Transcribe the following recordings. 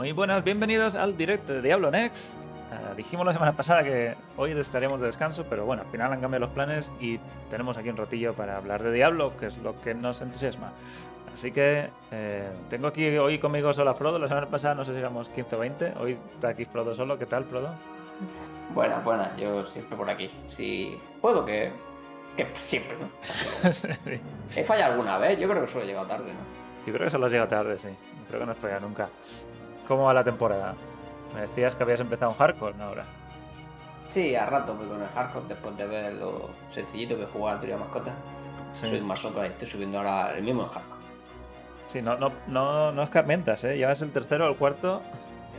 Muy buenas, bienvenidos al directo de Diablo Next. Ah, dijimos la semana pasada que hoy estaríamos de descanso, pero bueno, al final han cambiado los planes y tenemos aquí un ratillo para hablar de Diablo, que es lo que nos entusiasma. Así que eh, tengo aquí hoy conmigo solo a Frodo. La semana pasada no sé si éramos 15 o 20. Hoy está aquí Frodo solo. ¿Qué tal, Frodo? Buena, buena. Yo siempre por aquí. Si puedo, que, que siempre, ¿no? Sí. He fallado alguna vez. Yo creo que solo he llegado tarde, ¿no? Yo creo que solo has llegado tarde, sí. Creo que no has fallado nunca. ¿Cómo va la temporada? Me decías que habías empezado un hardcore, ¿no? Ahora. Sí, a rato voy con el hardcore después de ver lo sencillito que juega al trío de mascotas. Sí. Soy más soca y estoy subiendo ahora el mismo en hardcore. Sí, no, no, no, no escarmentas, ¿eh? Llevas el tercero o el cuarto.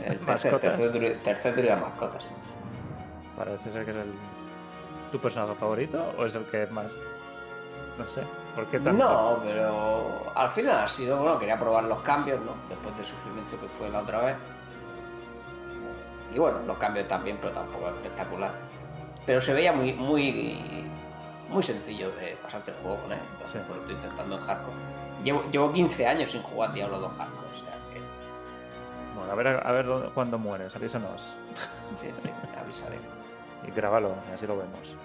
El tercer, tercer, tercer mascotas. Parece ser que es el, tu personaje favorito o es el que más. No sé. ¿Por qué tanto? No, pero al final ha sido, bueno, quería probar los cambios, ¿no? Después del sufrimiento que fue la otra vez. Y bueno, los cambios también, pero tampoco espectacular. Pero se veía muy, muy, muy sencillo de pasarte el juego con él. Entonces, Sí. pues, estoy intentando en hardcore. Llevo, llevo 15 años sin jugar Diablo 2 hardcore, o sea que Bueno, a ver, a ver dónde- cuándo mueres, avísanos. sí, sí, avisaré. Y grábalo, así lo vemos.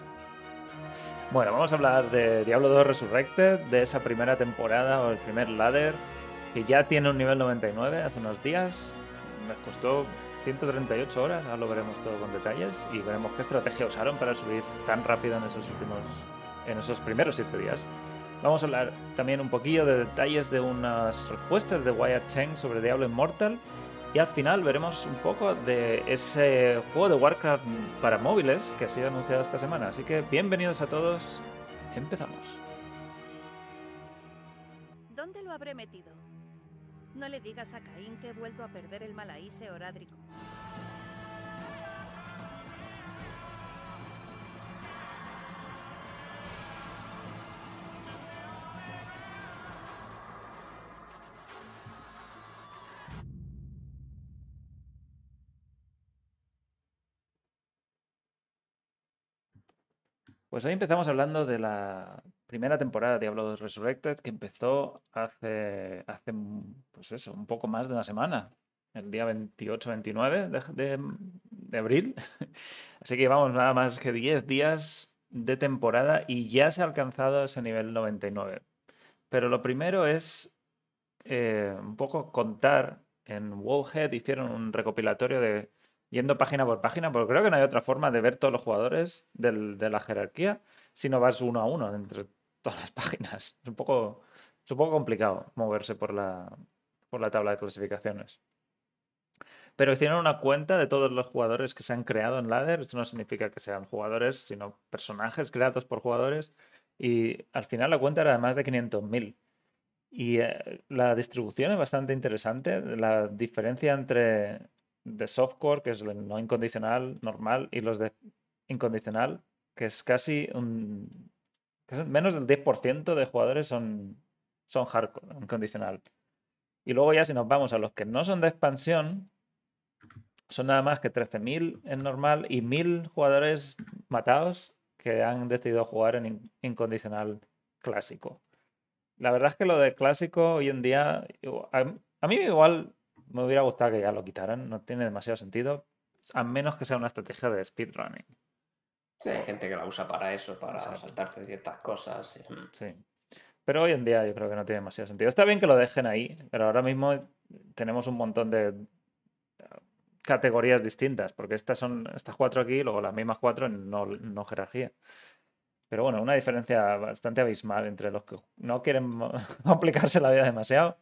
Bueno, vamos a hablar de Diablo 2 Resurrected, de esa primera temporada o el primer ladder, que ya tiene un nivel 99 hace unos días. Nos costó 138 horas, ahora lo veremos todo con detalles y veremos qué estrategia usaron para subir tan rápido en esos últimos, en esos primeros 7 días. Vamos a hablar también un poquillo de detalles de unas respuestas de Wyatt Cheng sobre Diablo Immortal y al final veremos un poco de ese juego de Warcraft para móviles que ha sido anunciado esta semana. Así que bienvenidos a todos. Empezamos. ¿Dónde lo habré metido? No le digas a Caín que he vuelto a perder el malaíse orádrico. Pues hoy empezamos hablando de la primera temporada de Diablo 2 Resurrected que empezó hace, hace mm, pues eso, un poco más de una semana, el día 28-29 de, abril. Así que llevamos nada más que 10 días de temporada y ya se ha alcanzado ese nivel 99. Pero lo primero es eh, un poco contar. En Wowhead hicieron un recopilatorio de yendo página por página, porque creo que no hay otra forma de ver todos los jugadores del- de la jerarquía si no vas uno a uno entre todas las páginas. Es un poco, es un poco complicado moverse por la, por la tabla de clasificaciones. Pero hicieron una cuenta de todos los jugadores que se han creado en Ladder. Esto no significa que sean jugadores, sino personajes creados por jugadores. Y al final la cuenta era de más de 500.000. Y eh, la distribución es bastante interesante. La diferencia entre de softcore, que es el no incondicional normal, y los de incondicional, que es casi un. que es menos del 10% de jugadores son, son hardcore, incondicional. Y luego ya si nos vamos a los que no son de expansión, son nada más que 13.000 en normal y 1.000 jugadores matados que han decidido jugar en in- incondicional clásico. La verdad es que lo de clásico hoy en día, a mí igual me hubiera gustado que ya lo quitaran, no tiene demasiado sentido, a menos que sea una estrategia de speedrunning. Sí, hay gente que la usa para eso, para Exacto. saltarse ciertas cosas. y- mm. Sí. Pero hoy en día yo creo que no tiene demasiado sentido. Está bien que lo dejen ahí, pero ahora mismo tenemos un montón de eh, categorías distintas, porque estas son estas cuatro aquí luego las mismas cuatro en no, no jerarquía. Pero bueno, una diferencia bastante abismal entre los que no quieren complicarse la vida demasiado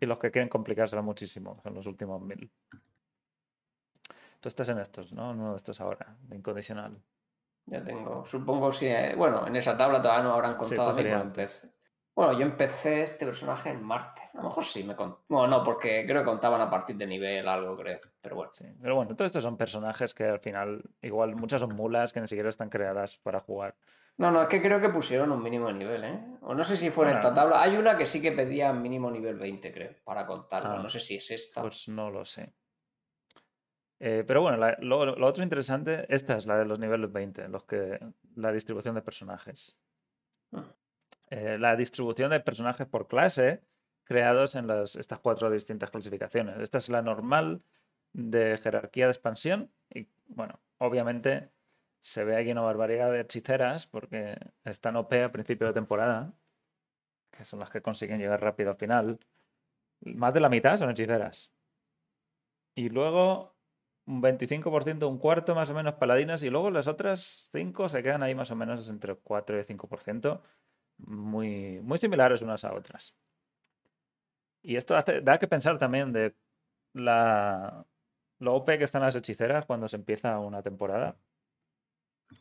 y los que quieren complicársela muchísimo, son los últimos mil. Tú estás en estos, ¿no? En uno de estos ahora, de incondicional. Ya tengo, supongo si, eh, bueno, en esa tabla todavía no habrán Sí, contado mí, sería bueno, Bueno, yo empecé este personaje en Marte. A lo mejor sí me contaban. Bueno, no, porque creo que contaban a partir de nivel algo, creo. Pero bueno. Sí, pero bueno, todos estos son personajes que al final, igual muchas son mulas que ni siquiera están creadas para jugar. No, no, es que creo que pusieron un mínimo de nivel, ¿eh? O no sé si fue en esta Bueno. tabla. Hay una que sí que pedía mínimo nivel 20, creo, para contarlo. Ah, No sé si es esta. Pues no lo sé. Eh, pero bueno, la- lo, lo otro interesante, esta es la de los niveles 20, los que, la distribución de personajes. Mm. Eh, la distribución de personajes por clase, creados en las, estas cuatro distintas clasificaciones. Esta es la normal de jerarquía de expansión y, bueno, obviamente se ve aquí una barbaridad de hechiceras porque están OP a principio de temporada, que son las que consiguen llegar rápido al final. Más de la mitad son hechiceras. Y luego un 25%, un cuarto más o menos paladinas, y luego las otras 5 se quedan ahí más o menos entre 4 y 5%, muy, muy similares unas a otras. Y esto hace, da que pensar también de la, lo OP que están las hechiceras cuando se empieza una temporada.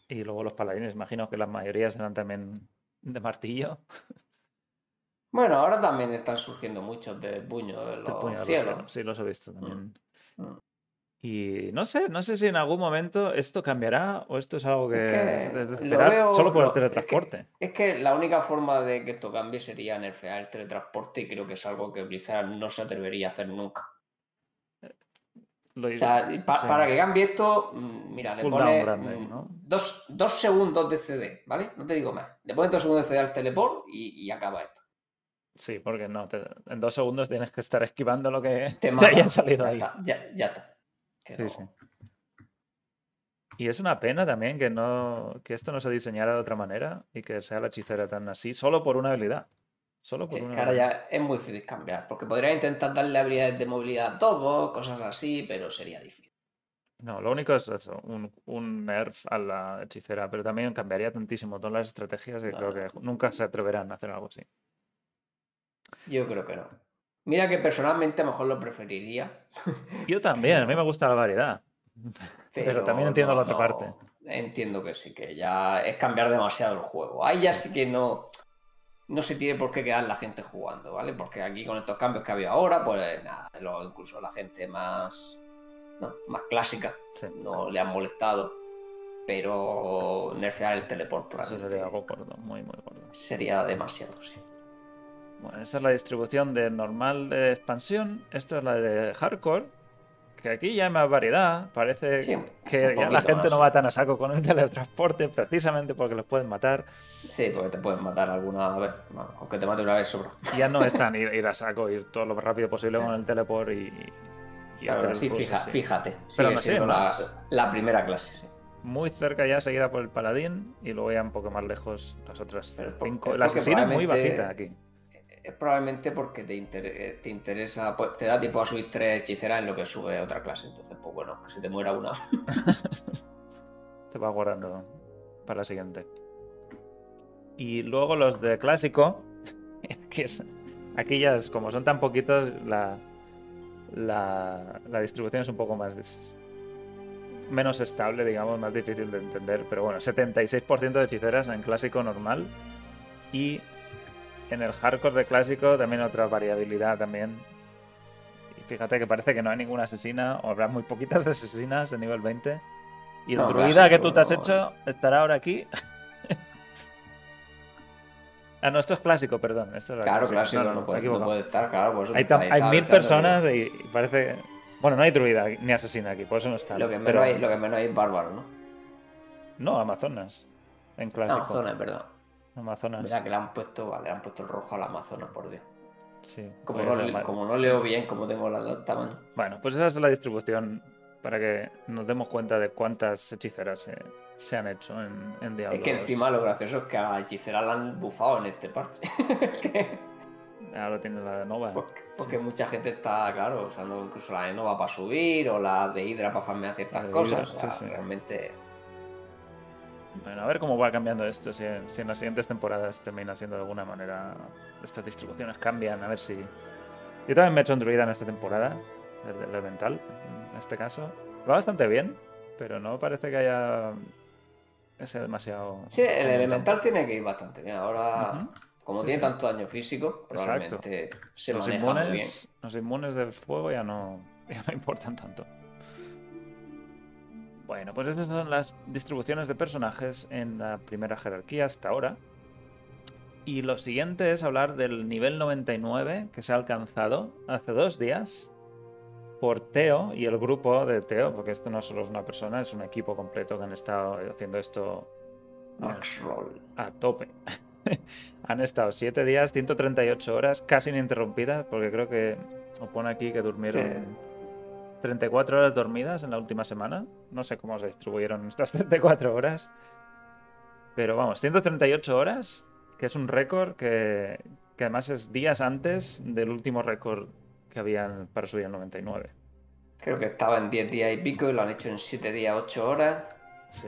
Y luego los paladines, imagino que la mayoría serán también de martillo. Bueno, ahora también están surgiendo muchos de puño de los puño de los cielos. cielos, Sí, los he visto también. Mm. Y no sé, no sé si en algún momento esto cambiará o esto es algo que, Es que lo veo- solo por el lo- es que- teletransporte. Es que la única forma de que esto cambie sería nerfear el teletransporte y creo que es algo que Blizzard no se atrevería a hacer nunca. Lo O sea, pa- sí. para que cambie esto, mm, mira, le pone grande, ¿no? dos, dos segundos de CD, ¿vale? No te digo más. Le pones dos segundos de CD al teleport y, y acaba esto. Sí, porque no, te- en dos segundos tienes que estar esquivando lo que Te te haya salido ya ahí. Está, ya, ya está. Sí, sí. Y es una pena también que no que esto no se diseñara de otra manera y que sea la hechicera tan así, solo por una habilidad. Solo por que- una ahora habilidad. ya es muy difícil cambiar, porque podría intentar darle habilidades de movilidad a todos, cosas así, pero sería difícil. No, lo único es eso, un, un nerf a la hechicera, pero también cambiaría tantísimo todas las estrategias que No, creo que nunca se atreverán a hacer algo así. Yo creo que no. Mira que personalmente a lo mejor lo preferiría. Yo también, a mí me gusta la variedad. Pero también entiendo la otra parte. Entiendo que sí, que ya es cambiar demasiado el juego. Ahí ya sí que no, no se tiene por qué quedar la gente jugando, ¿vale? Porque aquí con estos cambios que ha habido ahora, pues nada, lo- incluso la gente más, no, más clásica Sí, no le han molestado. Pero nerfear el teleport eso sería algo gordo, muy, muy gordo. sería demasiado, sí. Bueno, esta es la distribución de normal de expansión. Esta es la de hardcore. Que aquí ya hay más variedad. Parece Sí, que ya la gente más. no va tan a saco con el teletransporte precisamente porque los pueden matar. Sí, porque te pueden matar alguna vez. Bueno, con que te mate una vez sobra. Ya no es tan ir, ir a saco, ir todo lo más rápido posible con el teleport y. y hacer sí, fija- fíjate. Pero no sé, la, la primera clase, sí. Muy cerca ya, seguida por el paladín. Y luego ya un poco más lejos las otras Pero cinco. es La porque asesina es muy bajita aquí. Es probablemente porque te, eh, te interesa, pues te da tiempo a subir tres hechiceras en lo que sube otra clase. Entonces, pues bueno, que se te muera una. Te va guardando para la siguiente. Y luego los de clásico, que es, aquí ya como son tan poquitos, la, la, la distribución es un poco más menos estable, digamos, más difícil de entender. Pero bueno, 76% de hechiceras en clásico normal. Y en el hardcore de clásico también otra variabilidad también. Y fíjate que parece que no hay ninguna asesina, o habrá muy poquitas asesinas de nivel 20. Y el No, druida que tú te has no. hecho estará ahora aquí. ah, no, esto es clásico, perdón. Esto es Claro, clásico. No, puede, no equivocado. puede estar, claro. Por eso Hay, hay estaba mil personas y y parece. Bueno, no hay druida ni asesina aquí, por eso no está. Lo que, menos pero- hay, lo que menos hay es bárbaro, ¿no? No, Amazonas. En clásico. Amazonas, verdad. Amazonas. Mira que le han puesto, vale, le han puesto el rojo al Amazonas, por Dios. Sí. Como, pues no, era le- mal. como no leo bien, como tengo la tamaño. Bueno, pues esa es la distribución para que nos demos cuenta de cuántas hechiceras se, se han hecho en, en Diablo. Es que 2. encima lo gracioso es que a la hechicera la han bufado en este parche. Ahora tiene la Nova. porque porque Sí. mucha gente está, claro, usando incluso la de Nova para subir o la de Hydra para farmear ciertas de cosas. Hydra, o sea, sí. realmente. Bueno, a ver cómo va cambiando esto, si, si en las siguientes temporadas termina siendo de alguna manera estas distribuciones cambian, a ver si... Yo también me he hecho un druida en esta temporada, el, el elemental, en este caso. Va bastante bien, pero no parece que haya ese demasiado... Sí, el elemental tiene que ir bastante bien. Ahora, como Sí, tiene sí. tanto daño físico, probablemente se los maneja muy bien. inmunes, los inmunes del fuego ya no, ya no importan tanto. Bueno, pues esas son las distribuciones de personajes en la primera jerarquía hasta ahora. Y lo siguiente es hablar del nivel 99 que se ha alcanzado hace dos días por Teo y el grupo de Teo, porque esto no solo es una persona, es un equipo completo que han estado haciendo esto Max a tope. Han estado 7 días, 138 horas, casi ininterrumpidas, porque creo que pone aquí que durmieron Sí. 34 horas dormidas en la última semana. No sé cómo se distribuyeron estas 34 horas. Pero vamos, 138 horas, que es un récord que, que además es días antes del último récord que habían para subir al 99. Creo que estaba en 10 días y pico y lo han hecho en 7 días, 8 horas. Sí.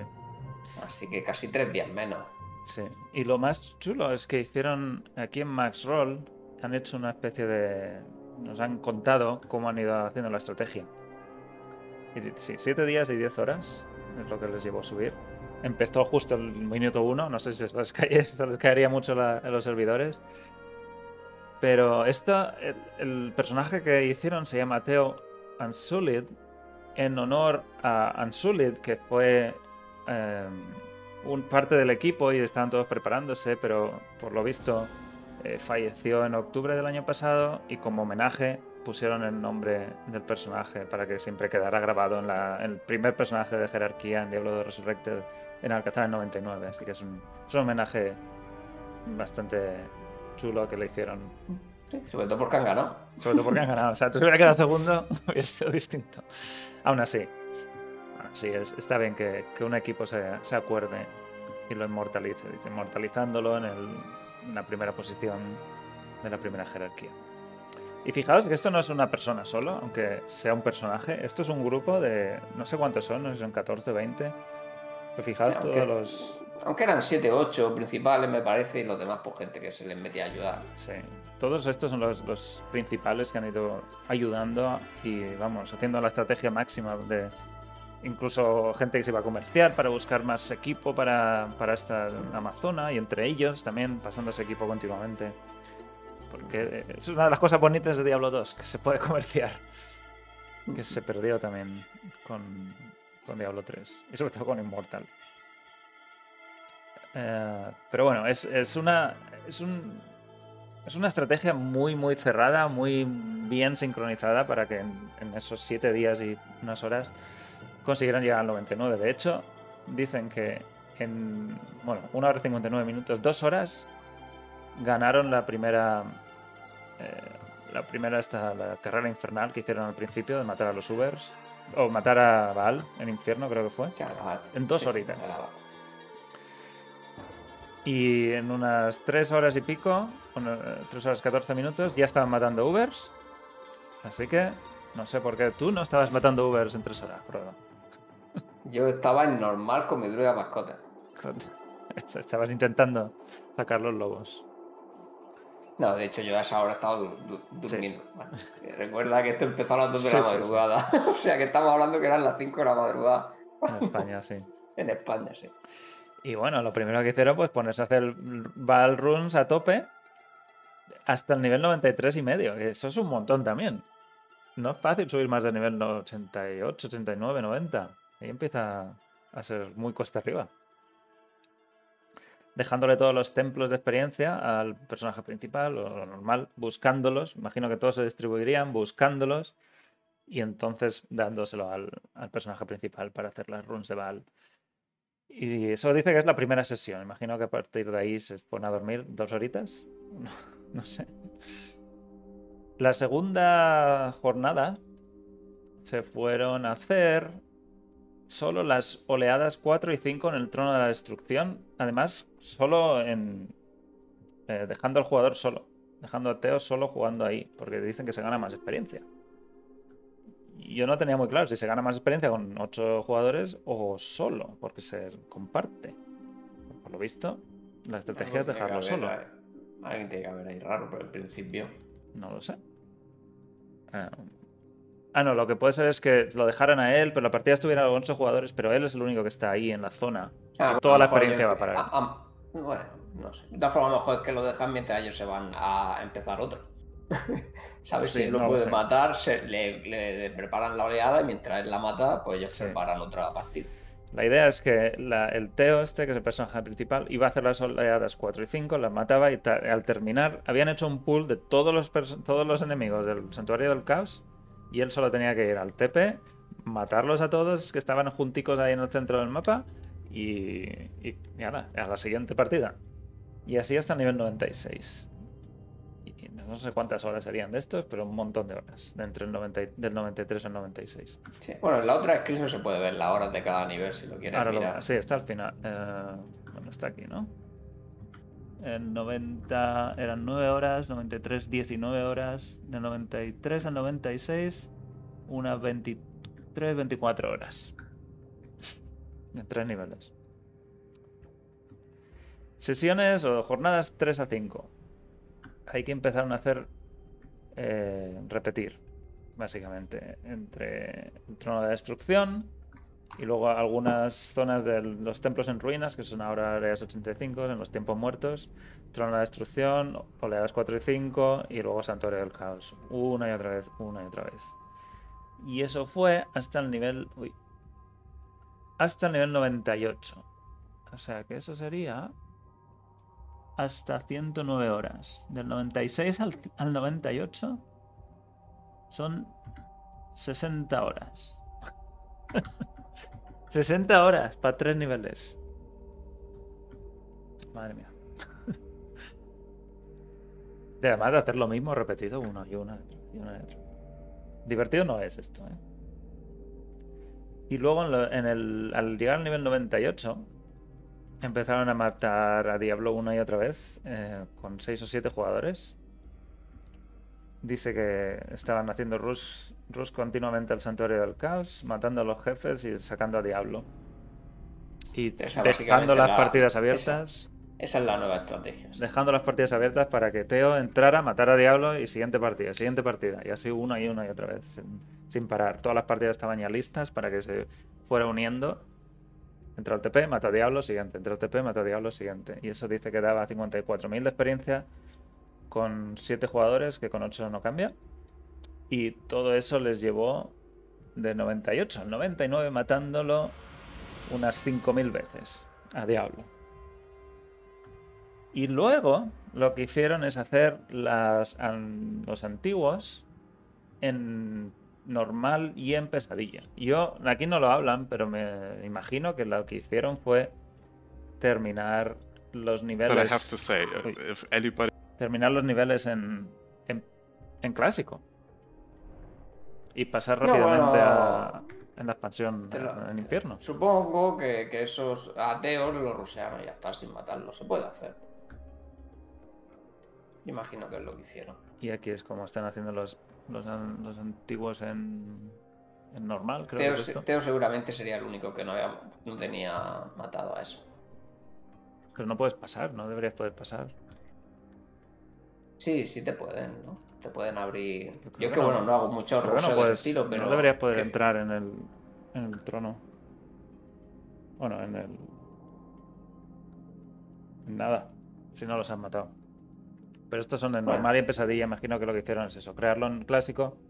Así que casi 3 días menos. Sí, y lo más chulo es que hicieron aquí en Max Roll, han hecho una especie de... Nos han contado cómo han ido haciendo la estrategia. Sí, 7 días y 10 horas es lo que les llevó a subir. Empezó justo el minuto 1, no sé si se les, caería mucho a los servidores. Pero esto, el, personaje que hicieron se llama Theo Ansulid en honor a Ansulid, que fue eh, un parte del equipo y estaban todos preparándose, pero por lo visto eh, falleció en octubre del año pasado y como homenaje pusieron el nombre del personaje para que siempre quedara grabado en la- en el primer personaje de jerarquía en Diablo 2 Resurrected en Alcazar en 99. Así que es un, es un homenaje bastante chulo que le hicieron Sí, sobre todo porque han ganado. sobre todo porque han ganado. O sea, tú si hubiera quedado segundo, hubiera sido distinto. Aún así, aún así es- está bien que, que un equipo se, se acuerde y lo inmortalice, inmortalizándolo en, el- en la primera posición de la primera jerarquía. Y fijaos que esto no es una persona solo, aunque sea un personaje. Esto es un grupo de, no sé cuántos son, no sé si son 14, 20. Pero fijaos Aunque- todos los... Aunque eran 7 8 principales, me parece, y los demás, pues gente que se les metía a ayudar. Sí, todos estos son los, los principales que han ido ayudando y vamos, haciendo la estrategia máxima de incluso gente que se iba a comerciar para buscar más equipo para, para esta Amazona y entre ellos también pasando ese equipo continuamente. Porque es una de las cosas bonitas de Diablo 2, que se puede comerciar. Que se perdió también con, con Diablo 3 y sobre todo con Immortal. Eh, pero bueno, es, es una. Es un, es una estrategia muy, muy cerrada, muy bien sincronizada para que en, en esos 7 días y unas horas consiguieran llegar al 99. De hecho, dicen que en, bueno, 1 hora y 59 minutos, 2 horas, ganaron la primera, eh, la primera esta, la carrera infernal que hicieron al principio de matar a los Ubers, o matar a Baal en infierno, creo que fue. En dos horitas. Y en unas 3 horas y pico, 3 horas 14 minutos, ya estaban matando Ubers. Así que no sé por qué tú no estabas matando Ubers en 3 horas, Frodo. Yo estaba en normal con mi druida mascota. Estabas intentando sacar los lobos. No, de hecho yo a esa hora estaba Sí, durmiendo. Bueno, Recuerda que esto empezó a las 2 de Sí, la madrugada. o sea que estamos hablando que eran las 5 de la madrugada En España, sí. en España, sí. Y bueno, lo primero que hicieron, pues ponerse a hacer Val Runs a tope hasta el nivel 93 y medio. Eso es un montón también. No es fácil subir más de nivel 88, 89, 90. Ahí empieza a ser muy cuesta arriba. Dejándole todos los templos de experiencia al personaje principal, o lo normal, buscándolos. Imagino que todos se distribuirían buscándolos y entonces dándoselo al, personaje principal para hacer las runs de Val. Y eso dice que es la primera sesión. Imagino que a partir de ahí se pone a dormir dos horitas. No sé. La segunda jornada se fueron a hacer solo las oleadas 4 y 5 en el trono de la destrucción. Además, solo en. eh, dejando al jugador solo. Dejando a Teo solo jugando ahí. Porque dicen que se gana más experiencia. Yo no tenía muy claro si se gana más experiencia con 8 jugadores o solo, porque se comparte. Por lo visto, la estrategia es dejarlo haber, solo. eh, Alguien tiene que haber ahí raro, pero al principio. No lo sé. Ah, Ah, no, lo que puede ser es que lo dejaran a él, pero la partida estuviera con 8 jugadores, pero él es el único que está ahí en la zona. Ah, Toda la experiencia va para él. ah, ah, bueno, no sé. De todas formas, a lo mejor es que lo dejan mientras ellos se van a empezar otro. ¿Sabes? Sí, si él lo no puede matar, se, le, le- le preparan la oleada y mientras él la mata, pues ellos Sí. preparan otra partida. La idea es que la- el Teo este, que es el personaje principal, iba a hacer las oleadas 4 y 5, las mataba y al terminar habían hecho un pool de todos los, todos los enemigos del Santuario del Caos y él solo tenía que ir al TP, matarlos a todos que estaban junticos ahí en el centro del mapa y, y, y ala, a la siguiente partida. Y así hasta el nivel 96. Y no sé cuántas horas serían de estos, pero un montón de horas. De entre el 90 y- del 93 al 96. Sí, Bueno, en la otra screen se puede ver las horas de cada nivel si lo quieres Ahora lo- mirar. sí, está al final. Eh, bueno, está aquí, ¿no? En 90 eran 9 horas, 93 19 horas, de 93 al 96 unas 23 24 horas. En tres niveles. Sesiones o jornadas 3 a 5. Hay que empezar a hacer eh, repetir, básicamente, entre el trono de destrucción, y luego algunas zonas de los templos en ruinas, que son ahora áreas 85, en los tiempos muertos. Trono de la destrucción, oleadas 4 y 5, y luego Santuario del Caos. Una y otra vez, una y otra vez. Y eso fue hasta el nivel... Uy. Hasta el nivel 98. O sea que eso sería... Hasta 109 horas. Del 96 al, al 98 son 60 horas. 60 horas para tres niveles. Madre mía. Además de hacer lo mismo repetido uno y una y una y otra. Divertido no es esto, ¿eh? Y luego en el, al llegar al nivel 98 empezaron a matar a Diablo una y otra vez eh, con 6 o 7 jugadores. Dice que estaban haciendo rush, rush continuamente al santuario del caos, matando a los jefes y sacando a Diablo. Y dejando las la- partidas esa. abiertas. Esa es la nueva estrategia. sí. Dejando las partidas abiertas para que Teo entrara, matara a Diablo y siguiente partida, siguiente partida. Y así una y una y otra vez, sin, sin parar. Todas las partidas estaban ya listas para que se fuera uniendo. Entra al TP, mata a Diablo, siguiente. Entra al TP, mata a Diablo, siguiente. Y eso dice que daba 54.000 de experiencia con 7 jugadores, que con 8 no cambia. Y todo eso les llevó de 98 al 99 matándolo unas 5.000 veces a Diablo. Y luego lo que hicieron es hacer las, an- los antiguos en normal y en pesadilla. Yo, aquí no lo hablan, pero me imagino que lo que hicieron fue terminar los But niveles. I have to say, if anybody terminar los niveles en, en, en clásico. Y pasar No, rápidamente bueno, a, en la expansión lo- en infierno. Supongo que, que esos ateos los rusearon y ya está, sin matarlos. Se puede hacer. Imagino que es lo que hicieron. Y aquí es como están haciendo los, los, los antiguos en, en normal, creo Teo, que esto. Teo seguramente sería el único que no, había, no tenía matado a eso. Pero no puedes pasar, no deberías poder pasar. Sí, sí te pueden, ¿no? Te pueden abrir. Yo creo que que no. bueno, no hago mucho no, de ese estilo, pero. no deberías poder que- entrar en el, en el trono. Bueno, en el... en nada, si no los han matado. Pero estos son en Bueno. normal y en pesadilla, imagino que lo que hicieron es eso, crearlo en clásico.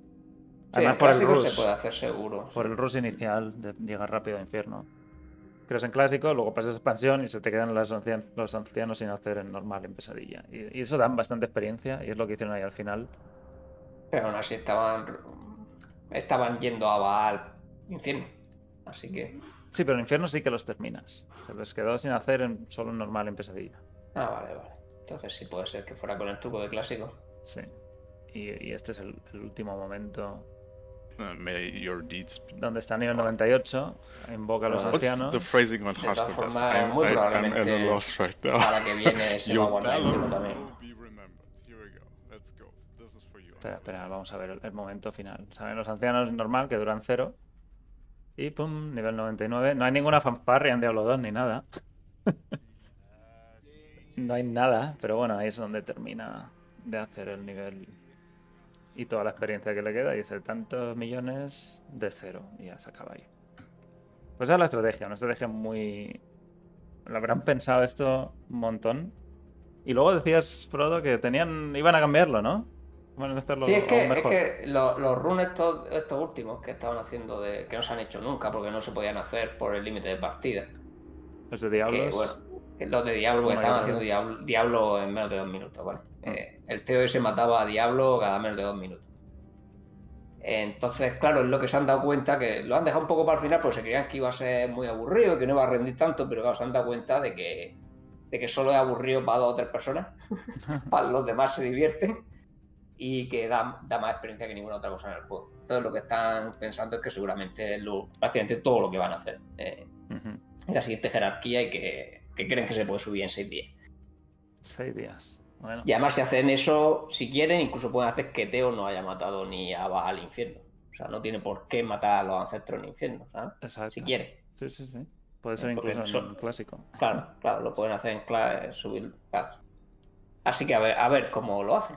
Sí, Además en por el clásico se puede hacer seguro. Por el rush inicial de llegar rápido a infierno. Creas en clásico, luego pasas a expansión y se te quedan los ancianos, los ancianos sin hacer en normal, en pesadilla. Y, y eso dan bastante experiencia y es lo que hicieron ahí al final. Pero aún así estaban. Estaban yendo a Baal infierno. Así que. Sí, pero en infierno sí que los terminas. Se les quedó sin hacer en, solo en normal, en pesadilla. Ah, vale, vale. Entonces sí puede ser que fuera con el truco de clásico. Sí. Y, y este es el, el último momento may your deeds be donde está nivel 98, invoca a los ancianos. the phrasing on De todas Hashcast? formas, I'm, muy probablemente loss right now. Para que viene se va a Your guardar el valor infierno también. Espera, espera, vamos a ver el, el momento final. Saben los ancianos normal que duran cero. Y pum, nivel 99. No hay ninguna fanfarria en Diablo 2 ni nada. no hay nada, pero bueno, ahí es donde termina de hacer el nivel y toda la experiencia que le queda. Y dice tantos millones de cero. Y ya se acaba ahí. Pues esa es la estrategia, una estrategia muy. Lo habrán pensado esto un montón. Y luego decías, Frodo, que tenían. iban a cambiarlo, ¿no? Bueno, hacerlo Sí, es que, es que lo- los runes estos, estos últimos que estaban haciendo, de, que no se han hecho nunca porque no se podían hacer por el límite de partida. Los de Que Diablos. bueno, que los de Diablo que estaban haciendo Diablo en menos de dos minutos, ¿vale? Mm. Eh, el tío ese mataba a Diablo cada menos de dos minutos. Entonces, claro, es lo que se han dado cuenta, que lo han dejado un poco para el final porque se creían que iba a ser muy aburrido, que no iba a rendir tanto, pero claro, se han dado cuenta de que de que solo es aburrido para dos o tres personas, para los demás se divierten y que da, da, más experiencia que ninguna otra cosa en el juego. Entonces lo que están pensando es que seguramente es lo, prácticamente todo lo que van a hacer eh, uh -huh. en la siguiente jerarquía y que, que, creen que se puede subir en seis días. Seis días. Bueno. Y además si hacen eso, si quieren, incluso pueden hacer que Teo no haya matado ni a Baal al infierno. O sea, no tiene por qué matar a los ancestros en infierno, ¿sabes? Exacto. Si quiere. Sí, sí, sí. Puede ser incluso en son... clásico. Claro, claro, lo pueden hacer en clave, subir. Claro. Así que a ver, a ver cómo lo hacen.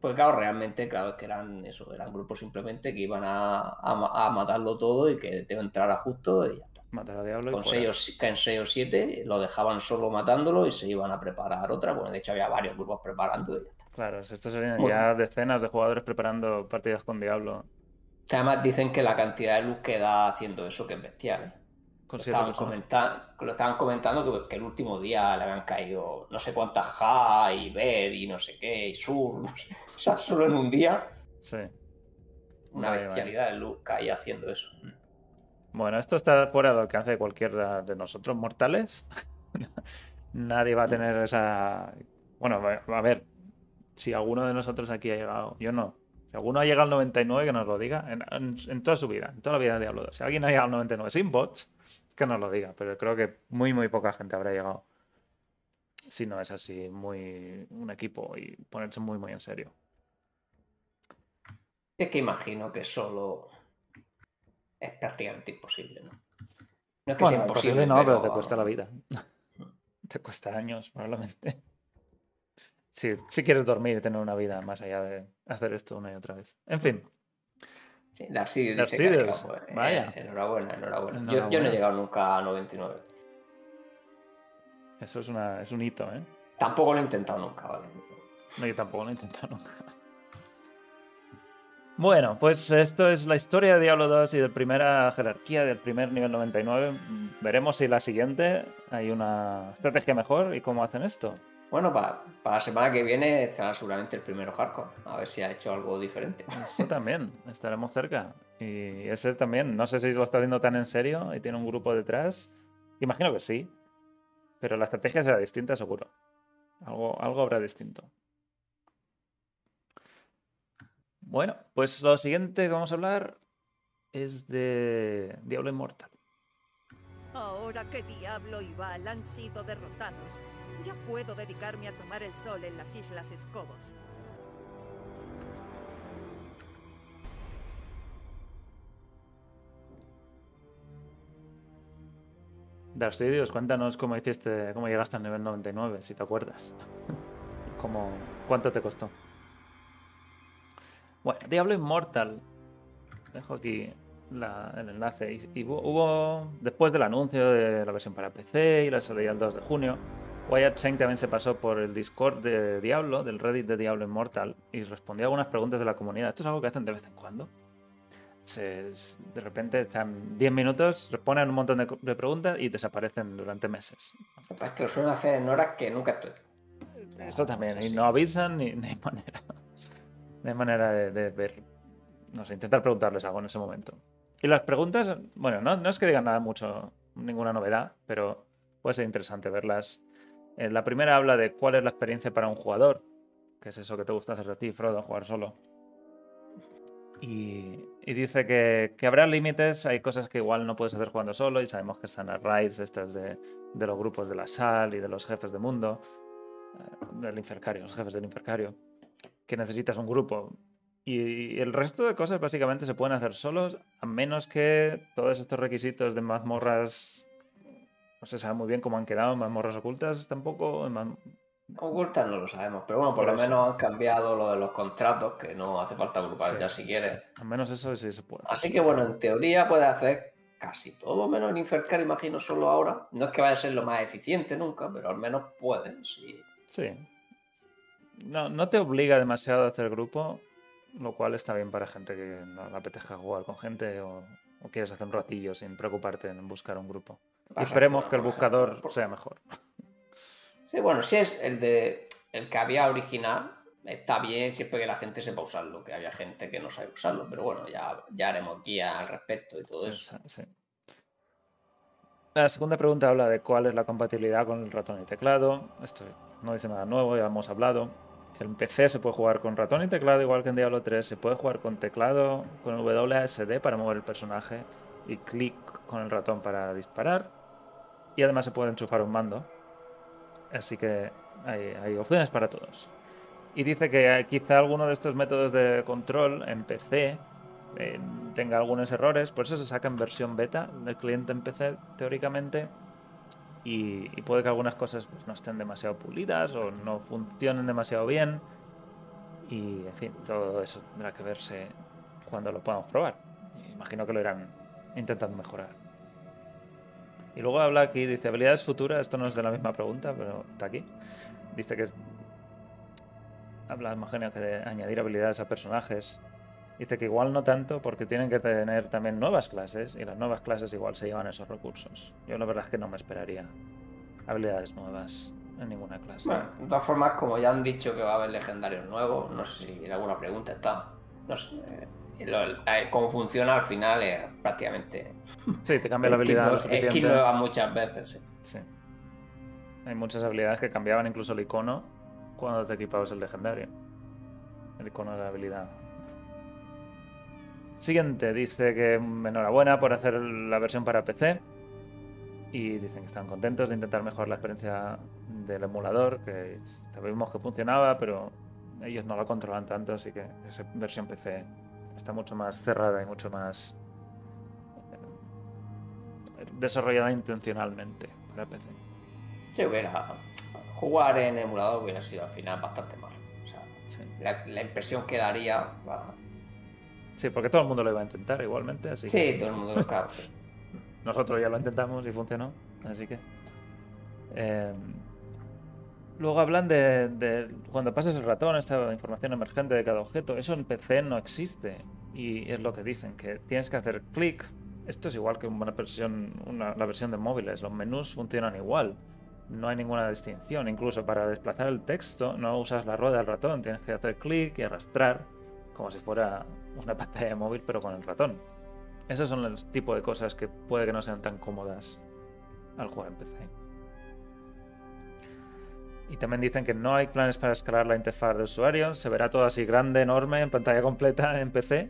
Pues claro, realmente, claro, es que eran eso, eran grupos simplemente que iban a, a, a matarlo todo y que Teo entrara justo y ya. Matar a Diablo. Con 6 o, en 6 o 7 lo dejaban solo matándolo y se iban a preparar otra. Bueno, de hecho había varios grupos preparando y ya está. Claro, estos serían bueno. ya decenas de jugadores preparando partidas con Diablo. Además dicen que la cantidad de luz que da haciendo eso que es bestial. ¿eh? Lo estaban, comentando, lo estaban comentando que, que, el último día le habían caído no sé cuántas Ja y Ver y no sé qué, y Sur, no sé. o sea, solo en un día. Sí. Una vale, bestialidad vale. de luz caía haciendo eso. Bueno, esto está fuera del alcance de cualquiera de nosotros mortales. Nadie va a tener esa. Bueno, a ver, si alguno de nosotros aquí ha llegado, yo no, si alguno ha llegado al 99, que nos lo diga. En, en, toda su vida, en toda la vida de Diablo 2. Si alguien ha llegado al 99 sin bots, que nos lo diga. Pero creo que muy, muy poca gente habrá llegado. Si no es así, muy un equipo y ponerse muy, muy en serio. Es que imagino que solo es prácticamente imposible, ¿no? No es que bueno, sea imposible, no, pero... pero te cuesta la vida. te cuesta años, probablemente. Si, si quieres dormir y tener una vida más allá de hacer esto una y otra vez. En fin. Sí, Darcy dice que llegado, eh, Vaya. enhorabuena, enhorabuena. enhorabuena. Yo, yo, no he llegado nunca a 99. Eso es, una, es un hito, ¿eh? Tampoco lo he intentado nunca, ¿vale? No, yo tampoco lo he intentado nunca. Bueno, pues esto es la historia de Diablo 2 y de primera jerarquía del primer nivel 99. Veremos si la siguiente hay una estrategia mejor y cómo hacen esto. Bueno, para, para, la semana que viene estará seguramente el primero hardcore. A ver si ha hecho algo diferente. Eso también, estaremos cerca. Y ese también, no sé si lo está haciendo tan en serio y tiene un grupo detrás. Imagino que sí. Pero la estrategia será distinta, seguro. Algo, algo habrá distinto. Bueno, pues lo siguiente que vamos a hablar es de Diablo Inmortal. Ahora que Diablo y Val han sido derrotados, ya puedo dedicarme a tomar el sol en las Islas Escobos. Darcidios, cuéntanos cómo hiciste, cómo llegaste al nivel 99, si te acuerdas. ¿Cómo, ¿Cuánto te costó? Bueno, Diablo Immortal. Dejo aquí la, el enlace. Y, y hubo, hubo, después del anuncio de la versión para PC y la salida el 2 de junio, Wyatt Seng también se pasó por el Discord de Diablo, del Reddit de Diablo Immortal, y respondió a algunas preguntas de la comunidad. Esto es algo que hacen de vez en cuando. Se, de repente están 10 minutos, responden un montón de, de, preguntas y desaparecen durante meses. Es que lo suelen hacer en horas que nunca estoy. Eso también, y no avisan ni, ni manera. Hay manera de, de, ver. No sé, intentar preguntarles algo en ese momento. Y las preguntas, bueno, no, no es que digan nada mucho, ninguna novedad, pero puede ser interesante verlas eh, la primera habla de cuál es la experiencia para un jugador, que es eso que te gusta hacer a ti, Frodo, jugar solo. Y, y dice que, que, habrá límites, hay cosas que igual no puedes hacer jugando solo, y sabemos que están las raids estas de, de los grupos de la sal y de los jefes de mundo, eh, del infercario, los jefes del infercario, que necesitas un grupo. Y, el resto de cosas básicamente se pueden hacer solos, a menos que todos estos requisitos de mazmorras no se sabe muy bien cómo han quedado en mazmorras ocultas tampoco. En Ocultas no lo sabemos, pero bueno, por, por lo menos han cambiado lo de los contratos, que no hace falta agrupar sí. ya si quieres. Al menos eso sí se puede. Así que bueno, en teoría puedes hacer casi todo menos en Infercar, imagino solo ahora. No es que vaya a ser lo más eficiente nunca, pero al menos pueden, sí. Sí. No, no te obliga demasiado a hacer grupo, lo cual está bien para gente que no le apetezca jugar con gente o, o quieres hacer un ratillo sin preocuparte en buscar un grupo. Y esperemos que el buscador sea mejor. Sí, bueno, si es el de el que había original, está bien siempre que la gente sepa usarlo, que había gente que no sabe usarlo, pero bueno, ya, ya haremos guía al respecto y todo eso. Sí. La segunda pregunta habla de cuál es la compatibilidad con el ratón y teclado. Esto no dice nada nuevo, ya hemos hablado. En PC se puede jugar con ratón y teclado, igual que en Diablo 3. Se puede jugar con teclado, con WASD para mover el personaje y clic con el ratón para disparar. Y además se puede enchufar un mando. Así que hay, opciones para todos. Y dice que quizá alguno de estos métodos de control en PC eh, tenga algunos errores, por eso se saca en versión beta del cliente en PC teóricamente y, y puede que algunas cosas pues, no estén demasiado pulidas o no funcionen demasiado bien y en fin, todo eso tendrá que verse cuando lo podamos probar. Imagino que lo irán intentando mejorar. Y luego habla aquí, dice habilidades futuras, esto no es de la misma pregunta, pero está aquí. Dice que habla, imagino que de añadir habilidades a personajes. Dice que igual no tanto porque tienen que tener también nuevas clases y las nuevas clases igual se llevan esos recursos. Yo la verdad es que no me esperaría habilidades nuevas en ninguna clase. Bueno, de todas formas, como ya han dicho que va a haber legendarios nuevos, no sé si en alguna pregunta está. No sé. eh, eh, cómo funciona al final es prácticamente. Sí, te cambia la habilidad es suficiente. nueva muchas veces. sí. Sí. Hay muchas habilidades que cambiaban incluso el icono cuando te equipabas el legendario. El icono de la habilidad. Siguiente, dice que enhorabuena por hacer la versión para PC. Y dicen que están contentos de intentar mejorar la experiencia del emulador, que sabemos que funcionaba, pero ellos no la controlan tanto, así que esa versión PC está mucho más cerrada y mucho más eh, desarrollada intencionalmente para PC. Sí, hubiera. Jugar en emulador hubiera sido al final bastante malo. O sea, Sí. la, la impresión que daría. va- Sí, porque todo el mundo lo iba a intentar igualmente, así Sí, que todo el mundo, claro. sí. nosotros ya lo intentamos y funcionó, así que... eh, luego hablan de, de cuando pasas el ratón, esta información emergente de cada objeto, eso en PC no existe y es lo que dicen, que tienes que hacer clic. Esto es igual que una versión, una- la versión de móviles, los menús funcionan igual. No hay ninguna distinción. Incluso para desplazar el texto no usas la rueda del ratón, tienes que hacer clic y arrastrar como si fuera una pantalla de móvil pero con el ratón. Esos son el tipo de cosas que puede que no sean tan cómodas al jugar en PC. Y también dicen que no hay planes para escalar la interfaz de usuario. Se verá todo así grande, enorme, en pantalla completa en PC,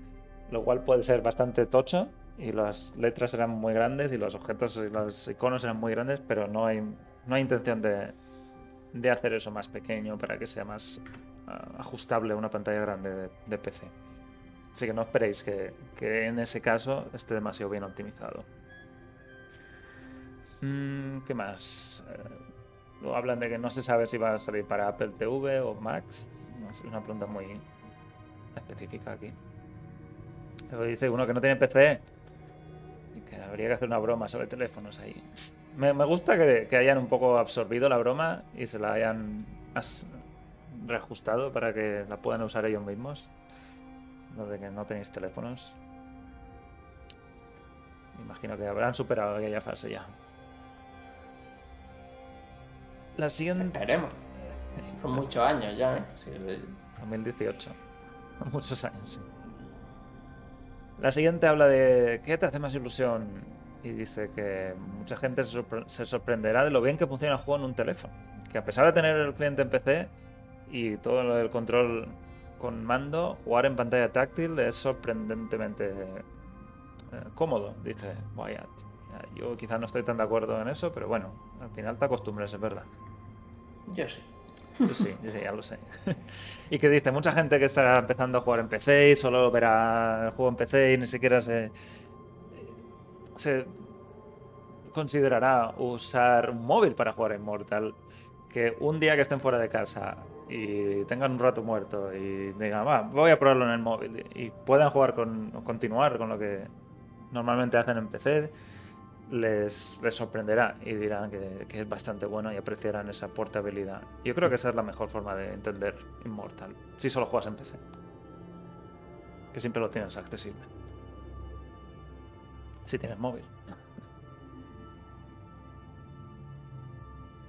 lo cual puede ser bastante tocho. Y las letras serán muy grandes y los objetos y los iconos serán muy grandes, pero no hay, no hay intención de, de hacer eso más pequeño para que sea más ah, ajustable a una pantalla grande de, de PC. Así que no esperéis que, que en ese caso esté demasiado bien optimizado. Mm, ¿Qué más? Eh, hablan de que no se sabe si va a salir para Apple TV o Max. No sé, es una pregunta muy específica aquí. Luego dice uno que no tiene PC y que habría que hacer una broma sobre teléfonos ahí. Me, me gusta que, que hayan un poco absorbido la broma y se la hayan reajustado para que la puedan usar ellos mismos. Lo de que no tenéis teléfonos. Me Imagino que habrán superado aquella fase ya. La siguiente. Esperemos. Son muchos años ya, ¿eh? Sí, el- 2018. Muchos años, sí. La siguiente habla de ¿qué te hace más ilusión? Y dice que mucha gente se, sorpre- se sorprenderá de lo bien que funciona el juego en un teléfono. Que a pesar de tener el cliente en PC y todo lo del control con mando, jugar en pantalla táctil es sorprendentemente eh, cómodo, dice Wyatt. Ya, Yo quizás no estoy tan de acuerdo en eso, pero bueno, al final te acostumbras, es verdad. Yo sí. Yo sí, yo sí, ya lo sé. y que dice, mucha gente que está empezando a jugar en PC y solo verá el juego en PC y ni siquiera se, se considerará usar un móvil para jugar en Mortal. Que un día que estén fuera de casa y tengan un rato muerto y digan, va, voy a probarlo en el móvil y puedan jugar con, continuar con lo que normalmente hacen en PC, les, les sorprenderá y dirán que, que es bastante bueno y apreciarán esa portabilidad. Yo creo que esa es la mejor forma de entender Immortal, si solo juegas en PC. Que siempre lo tienes accesible. Si tienes móvil.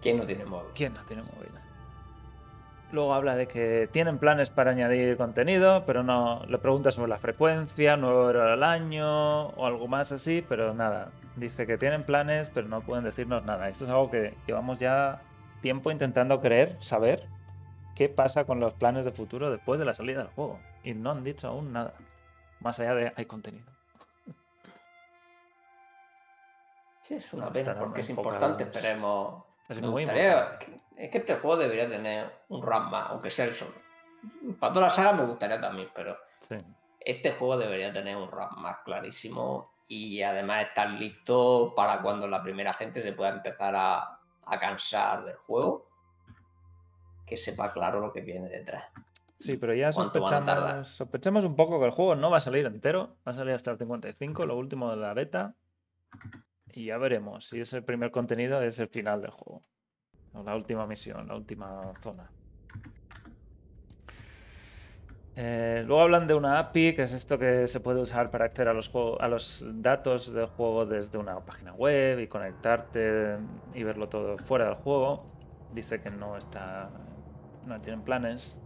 ¿Quién no tiene móvil? ¿Quién no tiene móvil? Luego habla de que tienen planes para añadir contenido, pero no le pregunta sobre la frecuencia, nueve horas al año o algo más así, pero nada. Dice que tienen planes, pero no pueden decirnos nada. Esto es algo que llevamos ya tiempo intentando creer, saber qué pasa con los planes de futuro después de la salida del juego. Y no han dicho aún nada. Más allá de hay contenido. Sí, es una No, pena porque es importante, esperemos. Es Me muy gustaría es que este juego debería tener un run más, aunque sea el solo. Para toda la saga me gustaría también, pero Sí. este juego debería tener un run más clarísimo y además estar listo para cuando la primera gente se pueda empezar a, a cansar del juego, que sepa claro lo que viene detrás. Sí, pero ya sospechamos, sospechamos un poco que el juego no va a salir entero, va a salir hasta el 55, lo último de la beta. Y ya veremos si ese primer contenido es el final del juego. O la última misión, la última zona. Eh, luego hablan de una API, que es esto que se puede usar para acceder a los, juego- a los datos del juego desde una página web y conectarte y verlo todo fuera del juego. Dice que no está, no tienen planes.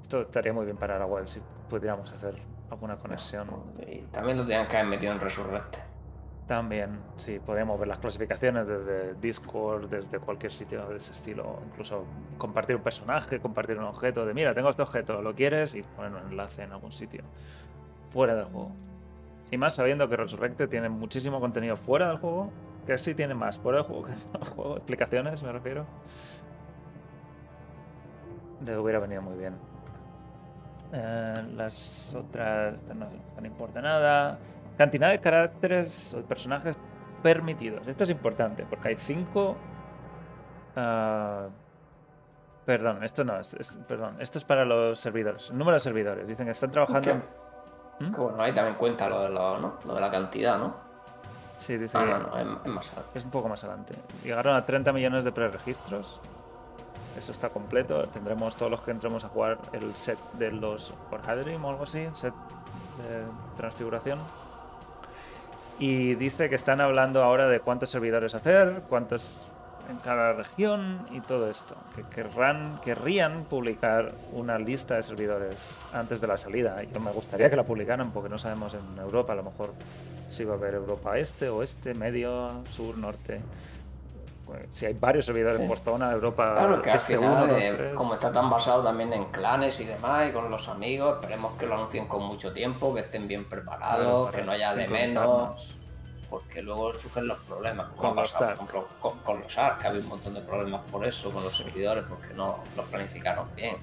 Esto estaría muy bien para la web si pudiéramos hacer alguna conexión. Y también lo tenían que haber metido en Resurrect. También, sí, podríamos ver las clasificaciones desde Discord, desde cualquier sitio de ese estilo. Incluso compartir un personaje, compartir un objeto de mira, tengo este objeto, ¿lo quieres? Y poner un enlace en algún sitio. Fuera del juego. Y más sabiendo que Resurrected tiene muchísimo contenido fuera del juego, que sí tiene más fuera del juego que juego. Explicaciones, me refiero. Le hubiera venido muy bien. Eh, las otras no, no importa nada. Cantidad de caracteres o personajes permitidos. Esto es importante porque hay cinco. ah, perdón, esto no es, es- Perdón, esto es para los servidores. Número de servidores. Dicen que están trabajando. Que, en- ¿Mm? que bueno, ahí también cuenta lo de, lo, ¿no? lo de la cantidad, ¿no? Sí, dice Ah, que no, no, es, es más alto. es un poco más adelante. Llegaron a 30 millones de preregistros. Eso está completo. Tendremos todos los que entremos a jugar el set de los Orhadrim o algo así, set de transfiguración. Y dice que están hablando ahora de cuántos servidores hacer, cuántos en cada región y todo esto. Que querrán, querrían publicar una lista de servidores antes de la salida. Yo me gustaría que la publicaran porque no sabemos en Europa, a lo mejor si va a haber Europa este, oeste, medio, sur, norte. Si hay varios servidores Sí. por zona, Europa Claro que al este final, 1, 2, eh, 3. como está tan basado también en clanes y demás, y con los amigos, esperemos que lo anuncien con mucho tiempo, que estén bien preparados, que no haya de menos, porque luego surgen los problemas, como Con ha los pasado, por ejemplo, con, con los ARC, que ha habido un montón de problemas por eso, con los servidores, porque no los planificaron bien.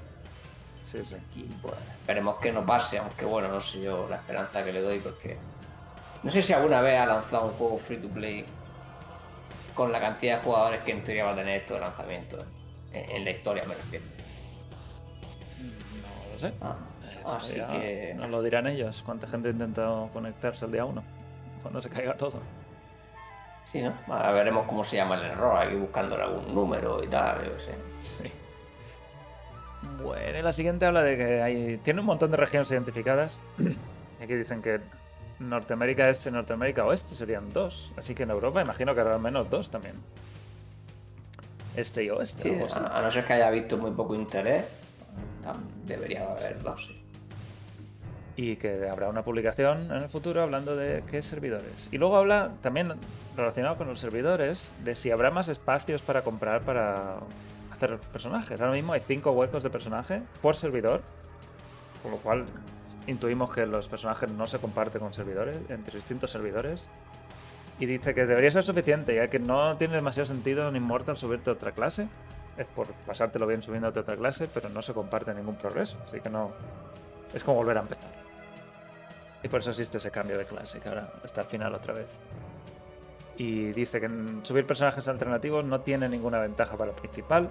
Sí, sí. Y pues esperemos que no pase, aunque bueno, no sé yo la esperanza que le doy, porque no sé si alguna vez ha lanzado un juego free to play con la cantidad de jugadores que en teoría va a tener esto de lanzamiento, en, en la historia me refiero. No lo sé. Ah, así ya que Nos lo dirán ellos. ¿Cuánta gente ha intentado conectarse el día 1? Cuando se caiga todo. sí, ¿no? Ahora veremos cómo se llama el error, aquí buscándole algún número y tal, yo sé. Sí. Bueno, y la siguiente habla de que hay, tiene un montón de regiones identificadas. Aquí dicen que Norteamérica Este y Norteamérica Oeste serían dos. Así que en Europa imagino que habrá al menos dos también. Este y Oeste. Sí, a, a no ser que haya visto muy poco interés, debería haber dos. sí. y que habrá una publicación en el futuro hablando de qué servidores. Y luego habla también relacionado con los servidores de si habrá más espacios para comprar para hacer personajes. Ahora mismo hay cinco huecos de personaje por servidor, con lo cual intuimos que los personajes no se comparten con servidores, entre distintos servidores. Y dice que debería ser suficiente, ya que no tiene demasiado sentido en Immortal subirte a otra clase. Es por pasártelo bien subiéndote a otra clase, pero no se comparte ningún progreso. Así que no. Es como volver a empezar. Y por eso existe ese cambio de clase, que ahora está al final otra vez. Y dice que subir personajes alternativos no tiene ninguna ventaja para el principal.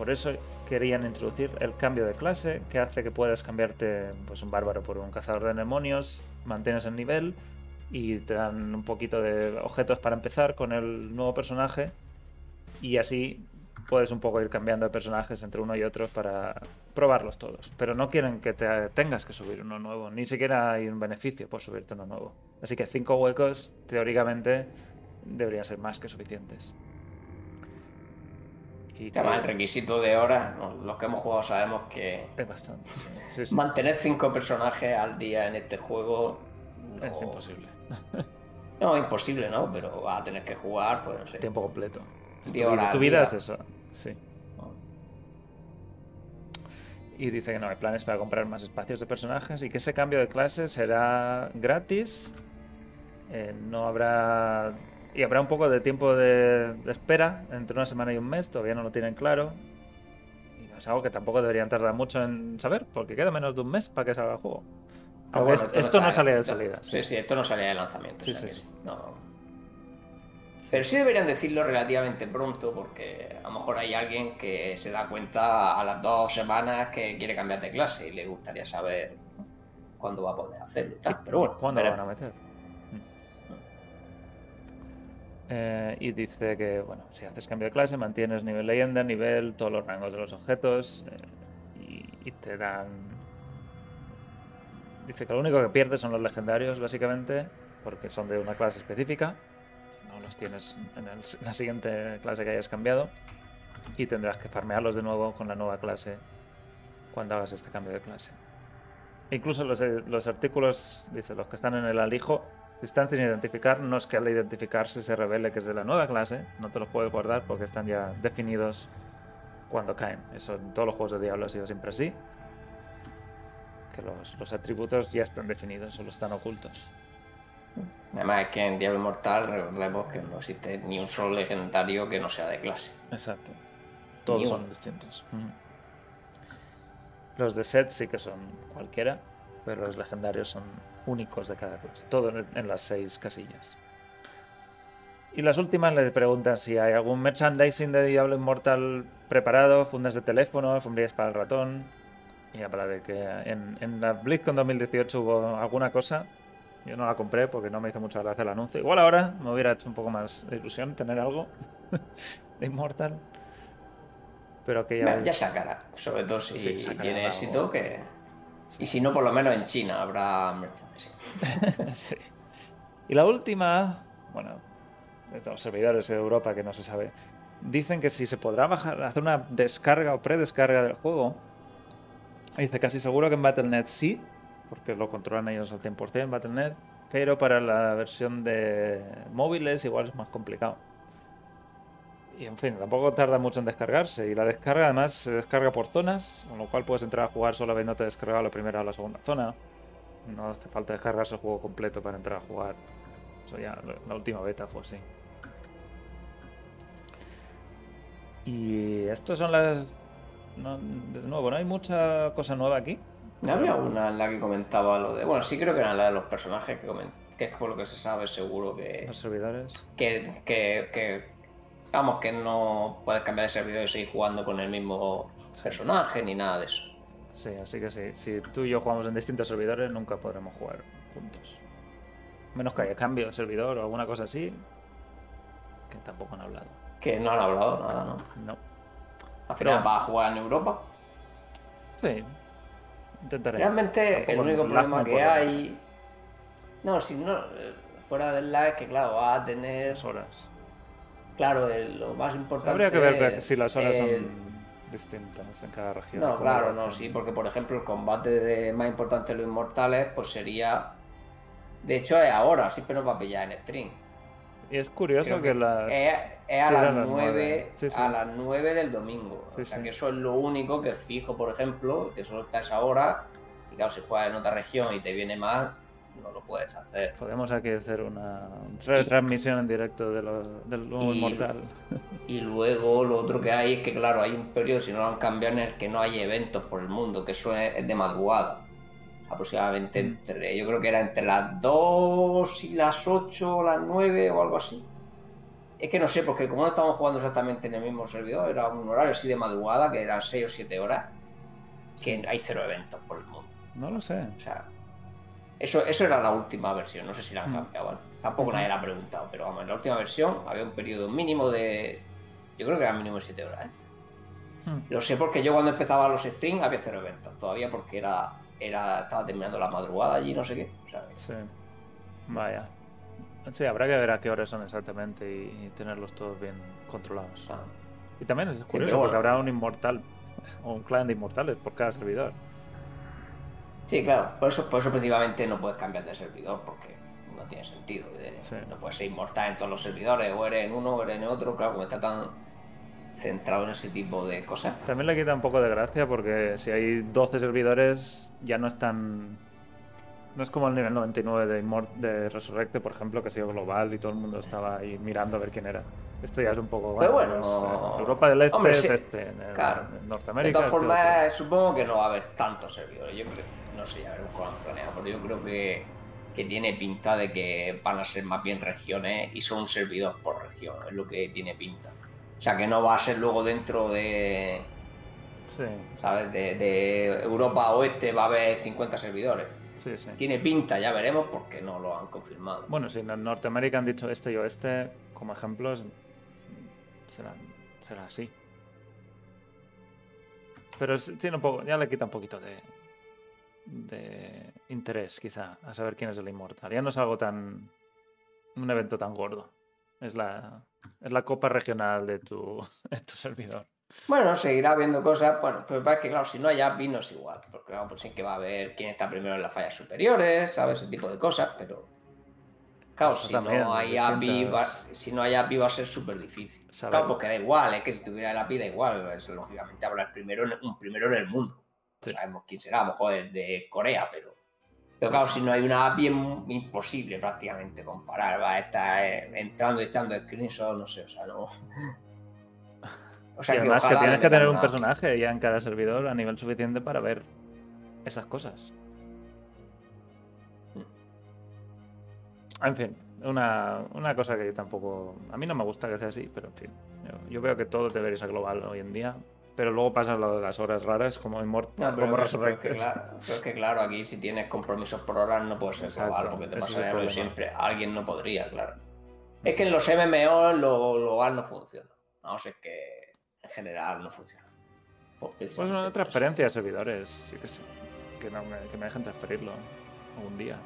Por eso querían introducir el cambio de clase, que hace que puedas cambiarte pues, un bárbaro por un cazador de demonios, mantienes el nivel y te dan un poquito de objetos para empezar con el nuevo personaje. Y así puedes un poco ir cambiando de personajes entre uno y otro para probarlos todos. Pero no quieren que te tengas que subir uno nuevo, ni siquiera hay un beneficio por subirte uno nuevo. Así que cinco huecos, teóricamente, deberían ser más que suficientes. Y Además, el requisito de horas, ¿no? los que hemos jugado sabemos que es bastante. sí, sí, sí. mantener cinco personajes al día en este juego no- Es imposible. No, imposible, ¿no? Pero vas a tener que jugar, pues no sé. Tiempo completo. Tu, horas tu vida es eso. Sí. Y dice que no hay planes para comprar más espacios de personajes y que ese cambio de clase será gratis. eh, no habrá. Y habrá un poco de tiempo de, de espera entre una semana y un mes, todavía no lo tienen claro. Y es algo que tampoco deberían tardar mucho en saber, porque queda menos de un mes para que salga el juego. Ah, bueno, esto no está- salía de salida. Sí, sí, esto no salía de lanzamiento. Sí, o sea sí. que no. Pero sí deberían decirlo relativamente pronto, porque a lo mejor hay alguien que se da cuenta a las dos semanas que quiere cambiar de clase y le gustaría saber cuándo va a poder hacerlo. y tal. Pero bueno, ¿Cuándo lo van a meter? Eh, y dice que, bueno, si haces cambio de clase, mantienes nivel leyenda, nivel, todos los rangos de los objetos eh, y, te dan... Dice que lo único que pierdes son los legendarios, básicamente, porque son de una clase específica. No los tienes en, el- en la siguiente clase que hayas cambiado. Y tendrás que farmearlos de nuevo con la nueva clase cuando hagas este cambio de clase. Incluso los, eh, los artículos, dice, los que están en el alijo, están sin identificar, no es que al identificarse se revele que es de la nueva clase, no te los puedes guardar porque están ya definidos cuando caen. Eso en todos los juegos de Diablo ha sido siempre así. Que los, los atributos ya están definidos, solo están ocultos. Además es que en Diablo Inmortal recordemos que no existe ni un solo legendario que no sea de clase. Exacto. Todos Ni son uno. distintos. Los de set sí que son cualquiera, pero los legendarios son únicos de cada clase. Todo en, las seis casillas. Y las últimas le preguntan si hay algún merchandising de Diablo Inmortal preparado, fundas de teléfono, alfombrillas para el ratón. Y habla de que en, en la BlizzCon 2018 hubo alguna cosa. Yo no la compré porque no me hizo mucha gracia el anuncio. Igual ahora me hubiera hecho un poco más de ilusión tener algo de Immortal. Pero que ya... Ya sacará, sobre todo si Sí, tiene algo. éxito, Y si no, por lo menos en China habrá merchandising. Y la última, bueno, de los servidores de Europa que no se sabe, dicen que si se podrá bajar, hacer una descarga o predescarga del juego. Dice casi seguro que en Battle.net sí, porque lo controlan ellos al 100% en Battle.net, pero para la versión de móviles igual es más complicado. Y en fin, tampoco tarda mucho en descargarse. Y la descarga además se descarga por zonas, con lo cual puedes entrar a jugar solo habiéndote descargado la primera o la segunda zona. No hace falta descargarse el juego completo para entrar a jugar. Eso ya, la última beta fue así. Y estas son las... no- de nuevo, no hay mucha cosa nueva aquí. ¿No había una en la que comentaba lo de... Bueno, sí creo que era la de los personajes que comen- que es por lo que se sabe seguro que... Los servidores. que, que, que- Vamos, que no puedes cambiar de servidor y seguir jugando con el mismo personaje ni nada de eso. Sí, así que sí. Si tú y yo jugamos en distintos servidores, nunca podremos jugar juntos. Menos que haya cambio de servidor o alguna cosa así. Que tampoco han hablado. Que no han hablado nada, ¿no? No. Al final Pero- vas a jugar en Europa. Sí. Intentaré. Realmente el único problema que ver. hay. No, si no. eh, Fuera del lag es que, claro, vas a tener. Horas. Claro, el- lo más importante. Habría que ver es si las horas son distintas en cada región. No, claro, no, sí, porque por ejemplo el combate de más importante de los inmortales, pues sería. De hecho, es ahora, siempre nos va a pillar en stream. Y es curioso que, las. Es, es a las eran 9, nueve. Sí, sí. a las 9 del domingo. Sí, o sea que eso es lo único que fijo, por ejemplo, que solo está esa hora. Y claro, si juegas en otra región y te viene mal, no lo puedes hacer. Podemos aquí hacer una retransmisión en directo de lo, del nuevo Inmortal. Y luego lo otro que hay es que, claro, hay un periodo, si no lo han cambiado, en el que no hay eventos por el mundo, que eso es, es de madrugada. Aproximadamente Mm. entre, yo creo que era entre las 2 y las 8 o las 9 o algo así. Es que no sé, porque como no estamos jugando exactamente en el mismo servidor, era un horario así de madrugada, que eran 6 o 7 horas, que hay cero eventos por el mundo. No lo sé. O sea, eso, eso era la última versión, no sé si la han Mm. cambiado, ¿vale? Tampoco nadie la ha preguntado, pero vamos, en la última versión había un periodo mínimo de. Yo creo que era mínimo de 7 horas, ¿eh? Hmm. Lo sé porque yo cuando empezaba los streams había cero eventos, todavía porque era, era estaba terminando la madrugada allí, no sé qué. O sea, que- Sí. Vaya. Sí, habrá que ver a qué horas son exactamente y, y tenerlos todos bien controlados. sea, Y también es curioso porque bueno. habrá un inmortal o un clan de inmortales por cada servidor. Sí, claro, por eso, por eso principalmente no puedes cambiar de servidor, porque no tiene sentido. de- Sí. No puedes ser inmortal en todos los servidores, o eres en uno o eres en otro, claro, como está tan centrado en ese tipo de cosas. También le quita un poco de gracia porque si hay 12 servidores ya no es tan... No es como el nivel 99 de, Immort- de Resurrected, por ejemplo, que ha sido global y todo el mundo estaba ahí mirando a ver quién era. Esto ya es un poco... Pero bueno, bueno, en Europa del Este hombre, es sí, este, en, el- claro. en De Norteamérica todas este otro. formas, supongo que no va a haber tantos servidores. Yo creo, no sé, ya veremos cómo han planeado, pero yo creo que, que tiene pinta de que van a ser más bien regiones y son un servidor por región, es lo que tiene pinta. O sea, que no va a ser luego dentro de, Sí, ¿sabes? De, de Europa Oeste va a haber 50 servidores. sí, sí. Tiene pinta, ya veremos porque no lo han confirmado. Bueno, si en Norteamérica han dicho este y oeste como ejemplos, será, será así. Pero tiene un poco, ya le quita un poquito de, de interés, quizá, a saber quién es el inmortal. Ya no es algo tan. un evento tan gordo. Es la, es la copa regional de tu, de tu servidor. Bueno, seguirá habiendo cosas, bueno, pero es que claro, si no hay API no es igual, porque claro, pues sí que va a haber quién está primero en las fallas superiores, ¿sabes? Ese tipo de cosas, pero claro, si no hay API, va, si no hay API va a ser súper difícil. Saber. Claro, porque da igual, es que si tuviera el API da igual, pues, lógicamente habrá primero un primero en el mundo. No sabemos quién será, a lo mejor es de Corea, pero... Pero claro, si no hay una API es mu- imposible prácticamente comparar, va a estar eh, entrando y echando screenshots, no sé, o sea, no... O y además que tienes que tener un personaje ya en cada servidor a nivel suficiente para ver esas cosas. En fin, una, una cosa que tampoco. A mí no me gusta que sea así, pero en fin. Yo, yo veo que todo debería ser global hoy en día. Pero luego pasa lo de las horas raras como Immort- No, pero, como pero- pero es Resurrected. que claro, pero es que claro, aquí si tienes compromisos por horas no puede ser global, porque te pasaría lo siempre. Alguien no podría, claro. Es que en los MMO lo global no funciona. Vamos, es que en general no funciona. Pues, Pues una transferencia de servidores, yo qué sé. Que, no me, que me dejen transferirlo algún día.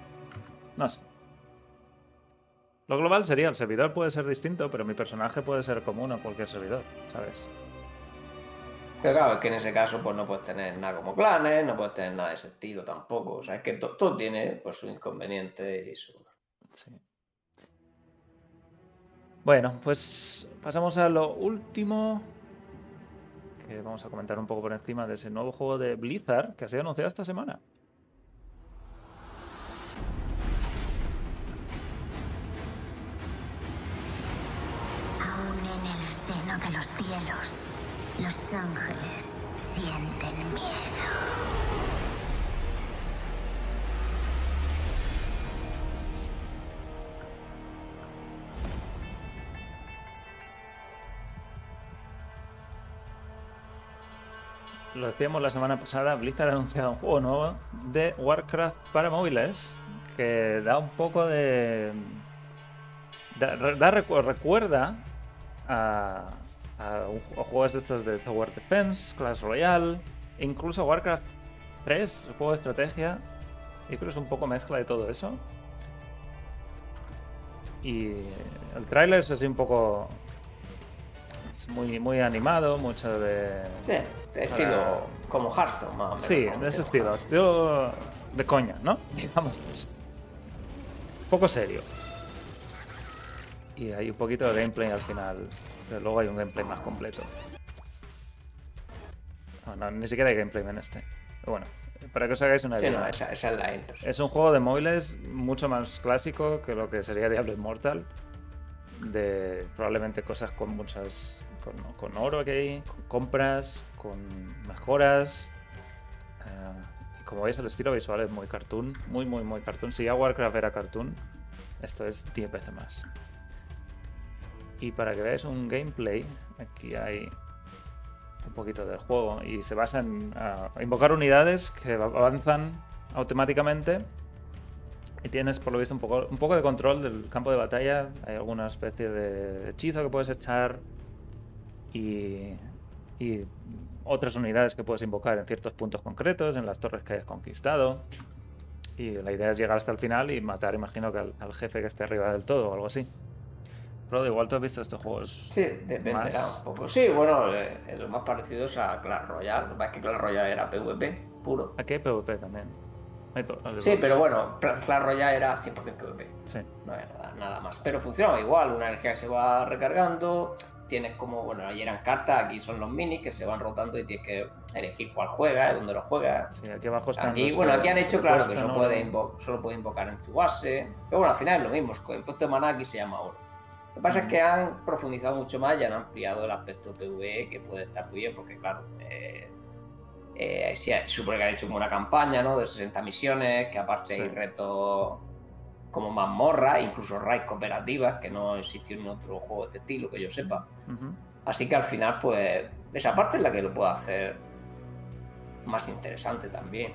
No sé. Lo global sería, el servidor puede ser distinto, pero mi personaje puede ser común a cualquier servidor, ¿sabes? Pero claro, es que en ese caso pues no puedes tener nada como clanes, no puedes tener nada de ese estilo tampoco. O sea, es que to- todo tiene pues su inconveniente y su... Sí. Bueno, pues pasamos a lo último que vamos a comentar un poco por encima de ese nuevo juego de Blizzard que ha sido anunciado esta semana. Aún en el seno de los cielos, los ángeles sienten miedo. Lo decíamos la semana pasada, Blizzard ha anunciado un juego nuevo de Warcraft para móviles que da un poco de... Da, da recu- recuerda a, a un- a juegos de estos de Tower Defense, Clash Royale, e incluso Warcraft 3, el juego de estrategia. Yo creo que es un poco mezcla de todo eso. Y el tráiler es así un poco... Es muy, muy animado, mucho de... Sí, de estilo como Hearthstone, más o menos. Sí, de ese estilo, Hearthstone. estilo de coña, ¿no? Digamos eso. Poco serio. Y hay un poquito de gameplay al final, pero luego hay un gameplay más completo. No, no, ni siquiera hay gameplay en este. Pero bueno, para que os hagáis una Sí, idea. no, esa, esa es la intro. sí. Es un juego de móviles mucho más clásico que lo que sería Diablo Immortal. De probablemente cosas con muchas. con, con oro que hay, con compras, con mejoras. Eh, y como veis, el estilo visual es muy cartoon. Muy, muy, muy cartoon. Si ya Warcraft era cartoon, esto es 10 veces más. Y para que veáis un gameplay, aquí hay un poquito del juego y se basa en invocar unidades que avanzan automáticamente y tienes por lo visto un poco, un poco de control del campo de batalla. Hay alguna especie de hechizo que puedes echar y, y otras unidades que puedes invocar en ciertos puntos concretos, en las torres que hayas conquistado. Y la idea es llegar hasta el final y matar, imagino que al, al jefe que esté arriba del todo o algo así. Pero igual tú has visto estos juegos. Sí, dependerá Más- un poco. Sí, bueno, eh, lo más parecido es a Clash Royale. Lo que pasa es que Clash Royale era PvP puro. Aquí hay PvP también. Hay Sí, pero bueno, Cla- Clash Royale era 100% PvP. Sí. No había nada, nada más. Pero funcionaba igual, una energía que se va recargando. Tienes como, bueno, ahí eran cartas, aquí son los minis que se van rotando y tienes que elegir cuál juegas, dónde lo juegas. Sí, aquí abajo están Aquí, los bueno, aquí han hecho claro que solo puede, invo- solo puede invocar en tu base. Pero bueno, al final es lo mismo, el puesto de maná aquí se llama oro. Lo que pasa es que han profundizado mucho más y han ampliado el aspecto PvE que puede estar muy bien, porque claro, eh, eh, sí, supone que han hecho como una campaña, ¿no? De 60 misiones, que aparte Sí. hay retos como mazmorras, incluso raids cooperativas, que no existió en otro juego de este estilo, que yo sepa. Así que al final, pues, esa parte es la que lo puede hacer más interesante también.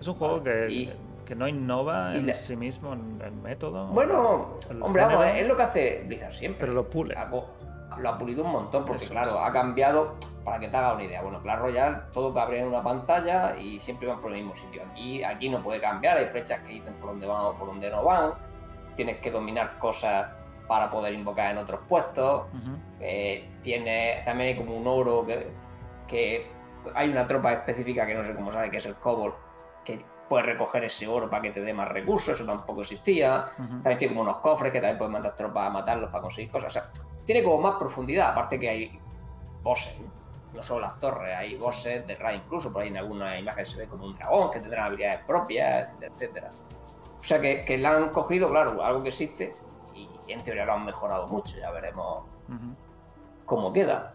Es un juego que, Y- que no innova y en la- sí mismo en el método. Bueno, el hombre, vamos, género, es lo que hace Blizzard siempre. pero lo pule. Lo ha pulido un montón porque, Eso claro, es. ha cambiado, para que te haga una idea. Bueno, Clash Royale, todo cabe en una pantalla y siempre van por el mismo sitio. Aquí, aquí no puede cambiar, hay flechas que dicen por dónde van o por dónde no van. Tienes que dominar cosas para poder invocar en otros puestos. Eh, tiene, también hay como un oro que, que hay una tropa específica que no sé cómo sabe, que es el Cobol, que puede recoger ese oro para que te dé más recursos, eso tampoco existía. También tiene como unos cofres que también puedes mandar tropas a matarlos para conseguir cosas. O sea, tiene como más profundidad, aparte que hay bosses, ¿no? Solo las torres, hay bosses de raid incluso, por ahí en alguna imagen se ve como un dragón que tendrá habilidades propias, etcétera, etcétera. O sea que, que la han cogido, claro, algo que existe y en teoría lo han mejorado mucho, ya veremos cómo queda.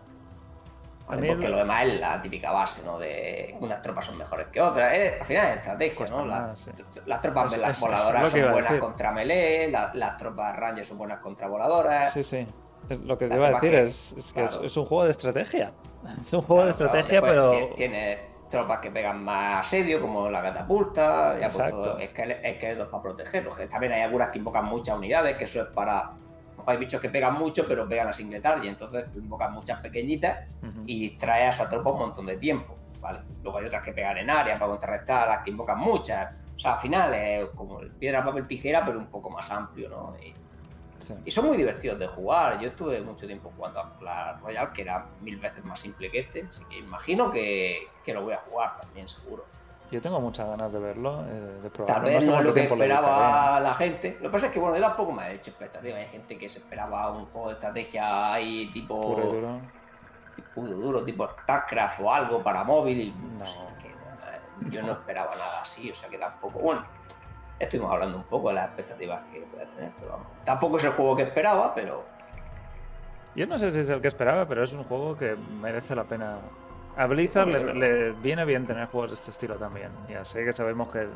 Porque lo demás es la típica base, ¿no? De unas tropas son mejores que otras. Es- al final es estrategia, ¿no? La- más, sí. Las tropas las voladoras son buenas contra melee, la- las tropas rangers son buenas contra voladoras. Sí, sí. Es lo que te iba a decir que- es, es que es- claro. es un juego de estrategia. Es un juego de Claro, estrategia, pero. ti- Tiene tropas que pegan más asedio, como la catapulta, ya pues Exacto. todo esquele- esqueletos para protegerlos. También hay algunas que invocan muchas unidades, que eso es para. Hay bichos que pegan mucho, pero pegan a singletar, y entonces tú invocas muchas pequeñitas y distraes a esa tropa un montón de tiempo. ¿vale? Luego hay otras que pegan en área para contrarrestar las que invocan muchas. O sea, al final es como el piedra, papel, tijera, pero un poco más amplio, ¿no? Y, Sí. y son muy divertidos de jugar. Yo estuve mucho tiempo jugando a la Royal, que era mil veces más simple que este, así que imagino que, que lo voy a jugar también, seguro. Yo tengo muchas ganas de verlo, eh, de probarlo. Tal vez no es lo que esperaba la gente. Lo que pasa es que, bueno, yo tampoco me he hecho expectativa. Hay gente que se esperaba un juego de estrategia ahí tipo Puro y duro. puro duro, tipo StarCraft o algo para móvil. Y no sé, que, eh, yo no esperaba nada así, o sea que tampoco. Bueno, estuvimos hablando un poco de las expectativas que puede tener, pero vamos. Tampoco es el juego que esperaba, pero Yo no sé si es el que esperaba, pero es un juego que merece la pena. A Blizzard le, viene bien tener juegos de este estilo también. Ya sé que sabemos que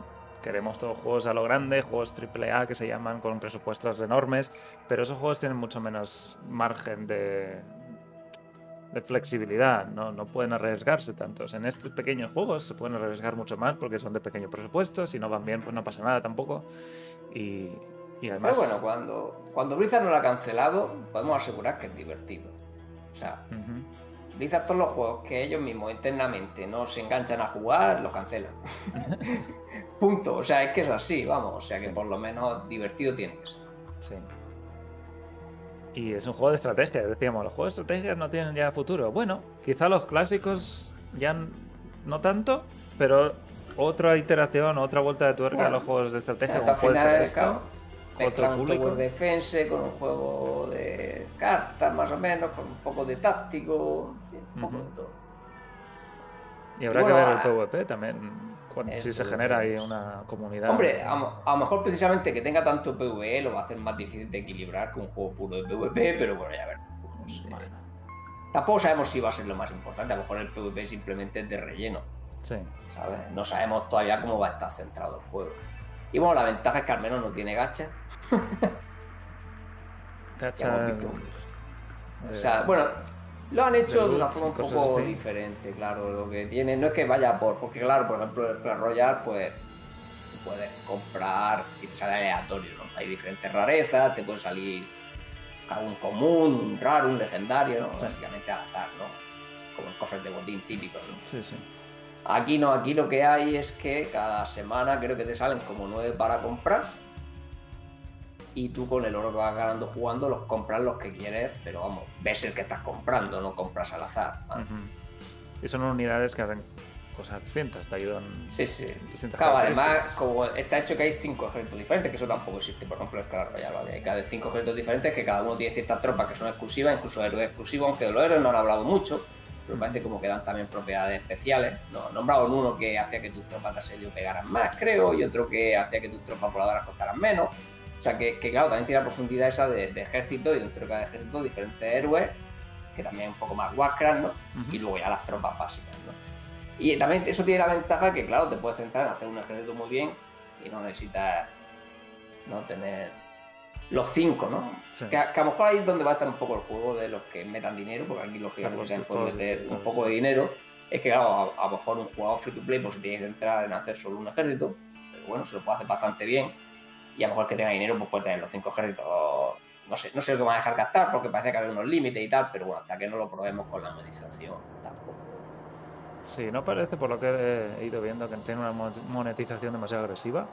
queremos todos juegos a lo grande, juegos AAA que se llaman con presupuestos enormes, pero esos juegos tienen mucho menos margen de, de flexibilidad, ¿no? no pueden arriesgarse tantos. En estos pequeños juegos se pueden arriesgar mucho más porque son de pequeño presupuesto, si no van bien pues no pasa nada tampoco. Y, y además... Pero bueno, cuando, cuando Blizzard no lo ha cancelado, podemos asegurar que es divertido. O sea, Ujú. Blizzard todos los juegos que ellos mismos internamente no se enganchan a jugar, los cancelan. Punto. O sea, es que es así, vamos. O sea, que por lo menos divertido tiene que ser. Sí. Y es un juego de estrategia, decíamos, los juegos de estrategia no tienen ya futuro. Bueno, quizá los clásicos ya no tanto, pero otra iteración, otra vuelta de tuerca a Bueno, los juegos de estrategia, Hasta final, otro un público. Tower Defense con un juego de cartas, más o menos, con un poco de táctico, un poco de todo. Y habrá y que ver el ah, PvP también, cuan- el si se PvP, genera ahí una comunidad. Hombre, a, lo- a lo mejor precisamente que tenga tanto PvE lo va a hacer más difícil de equilibrar que un juego puro de PvP, pero bueno, ya veremos. No sé. Bueno, Tampoco sabemos si va a ser lo más importante, a lo mejor el PvP simplemente es de relleno, sí. ¿sabes? No sabemos todavía cómo va a estar centrado el juego. Y bueno, la ventaja es que al menos no tiene gacha. Visto. O sea, bueno, lo han hecho de de una forma un poco diferente, claro. Lo que tiene no es que vaya por. Porque, claro, por ejemplo, el Clash Royale, pues tú puedes comprar y te sale aleatorio, ¿no? Hay diferentes rarezas, te puede salir un común, un raro, un legendario, ¿no? Sí. Básicamente al azar, ¿no? Como el cofre de botín típico, ¿no? Sí, sí. Aquí no, aquí lo que hay es que cada semana creo que te salen como nueve para comprar. Y tú con el oro que vas ganando jugando los compras los que quieres, pero vamos, ves el que estás comprando, no compras al azar. ¿vale? Y son unidades que hacen cosas distintas, te ayudan. Sí, sí. Claro, además, como está hecho que hay cinco ejércitos diferentes, que eso tampoco existe, por ejemplo, en Clash Royale, ¿vale? Hay cada cinco ejércitos diferentes que cada uno tiene ciertas tropas que son exclusivas, incluso héroes exclusivos, aunque de los héroes no han hablado mucho, pero parece como que dan también propiedades especiales. No, nombraron uno que hacía que tus tropas de asedio pegaran más, creo, y otro que hacía que tus tropas voladoras costaran menos. O sea, que, que, claro, también tiene la profundidad esa de, de ejército y dentro de cada ejército diferentes héroes, que también es un poco más Warcraft, ¿no? Y luego ya las tropas básicas, ¿no? Y también eso tiene la ventaja que, claro, te puedes centrar en hacer un ejército muy bien y no necesitas no tener los cinco, ¿no? Sí. Que, a, que a lo mejor ahí es donde va a estar un poco el juego de los que metan dinero, porque aquí lógicamente Claro, todos meter un poco de dinero. Es que, claro, a, a lo mejor un jugador free to play pues se tiene que centrar en hacer solo un ejército, pero bueno, se lo puede hacer bastante bien. Y a lo mejor que tenga dinero, pues puede tener los cinco ejércitos. No sé, no sé lo que van a dejar gastar, porque parece que hay unos límites y tal, pero bueno, hasta que no lo probemos con la monetización, tampoco. Sí, no parece, por lo que he ido viendo, que tiene una mo- monetización demasiado agresiva.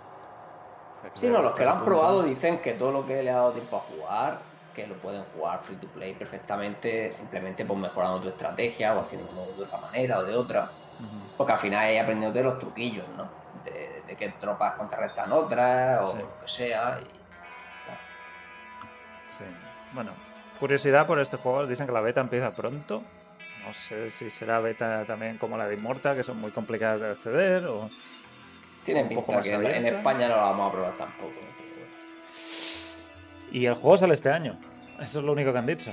Sí, no, los que lo han probado dicen que todo lo que le ha dado tiempo a jugar, que lo pueden jugar free to play perfectamente, simplemente pues mejorando tu estrategia o haciéndolo de otra manera o de otra. Porque al final he aprendido de los truquillos, ¿no? De, qué tropas contrarrestan otras o Sí. lo que sea. y- Sí. Bueno, curiosidad por este juego. Dicen que la beta empieza pronto. No sé si será beta también como la de Immortal, que son muy complicadas de acceder. O... Tiene pinta que en. España no lo vamos a probar tampoco. bueno. Y el juego sale este año. Eso es lo único que han dicho.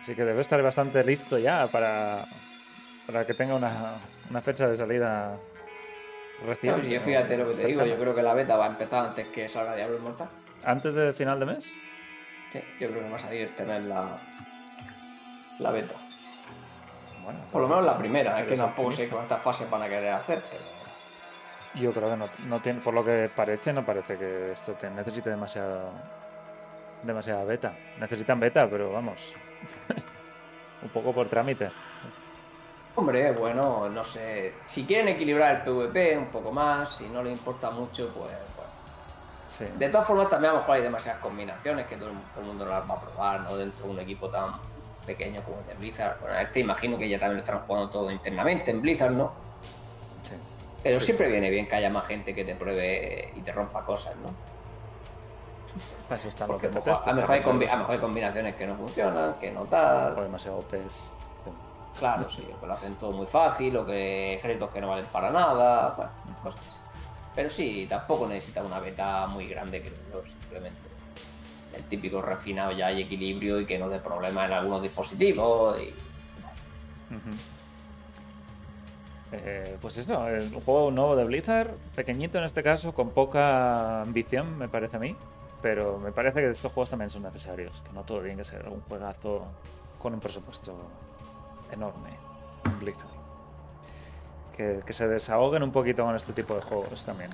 Así que debe estar bastante listo ya para, para que tenga una, una fecha de salida reciente. No, si yo fíjate lo que te digo, yo creo que la beta va a empezar antes que salga Diablo Immortal. ¿Antes del final de mes? Sí, yo creo que va a salir tener la, la beta. Bueno, Por lo menos la primera, es que tampoco sé cuántas fases van a querer hacer, pero Yo creo que no, no tiene, por lo que parece, no parece que esto te necesite demasiado demasiada beta. Necesitan beta, pero vamos. un poco por trámite. Hombre, bueno, no sé. Si quieren equilibrar el PvP un poco más, si no les importa mucho, pues bueno. Sí. De todas formas, también a lo mejor hay demasiadas combinaciones que todo el, todo el mundo no las va a probar, ¿no? Dentro de un equipo tan pequeño como el de Blizzard. Bueno, este imagino que ya también lo están jugando todo internamente en Blizzard, ¿no? sí. Pero Sí. siempre viene bien que haya más gente que te pruebe y te rompa cosas, ¿no? Eso están los Porque a lo mejor hay para combi- a lo mejor hay combinaciones que no funcionan, que no tal. o demasiado OPs. Claro, sí, que lo hacen todo muy fácil, o que ejércitos que no valen para nada, bueno, cosas así. Pero sí, tampoco necesita una beta muy grande, creo yo, simplemente el típico refinado ya y equilibrio y que no dé problemas en algunos dispositivos. Y... Eh, pues eso, el juego nuevo de Blizzard, pequeñito en este caso, con poca ambición, me parece a mí. Pero me parece que estos juegos también son necesarios, que no todo tiene que ser un juegazo con un presupuesto enorme en Blizzard. Que, que se desahoguen un poquito con este tipo de juegos también.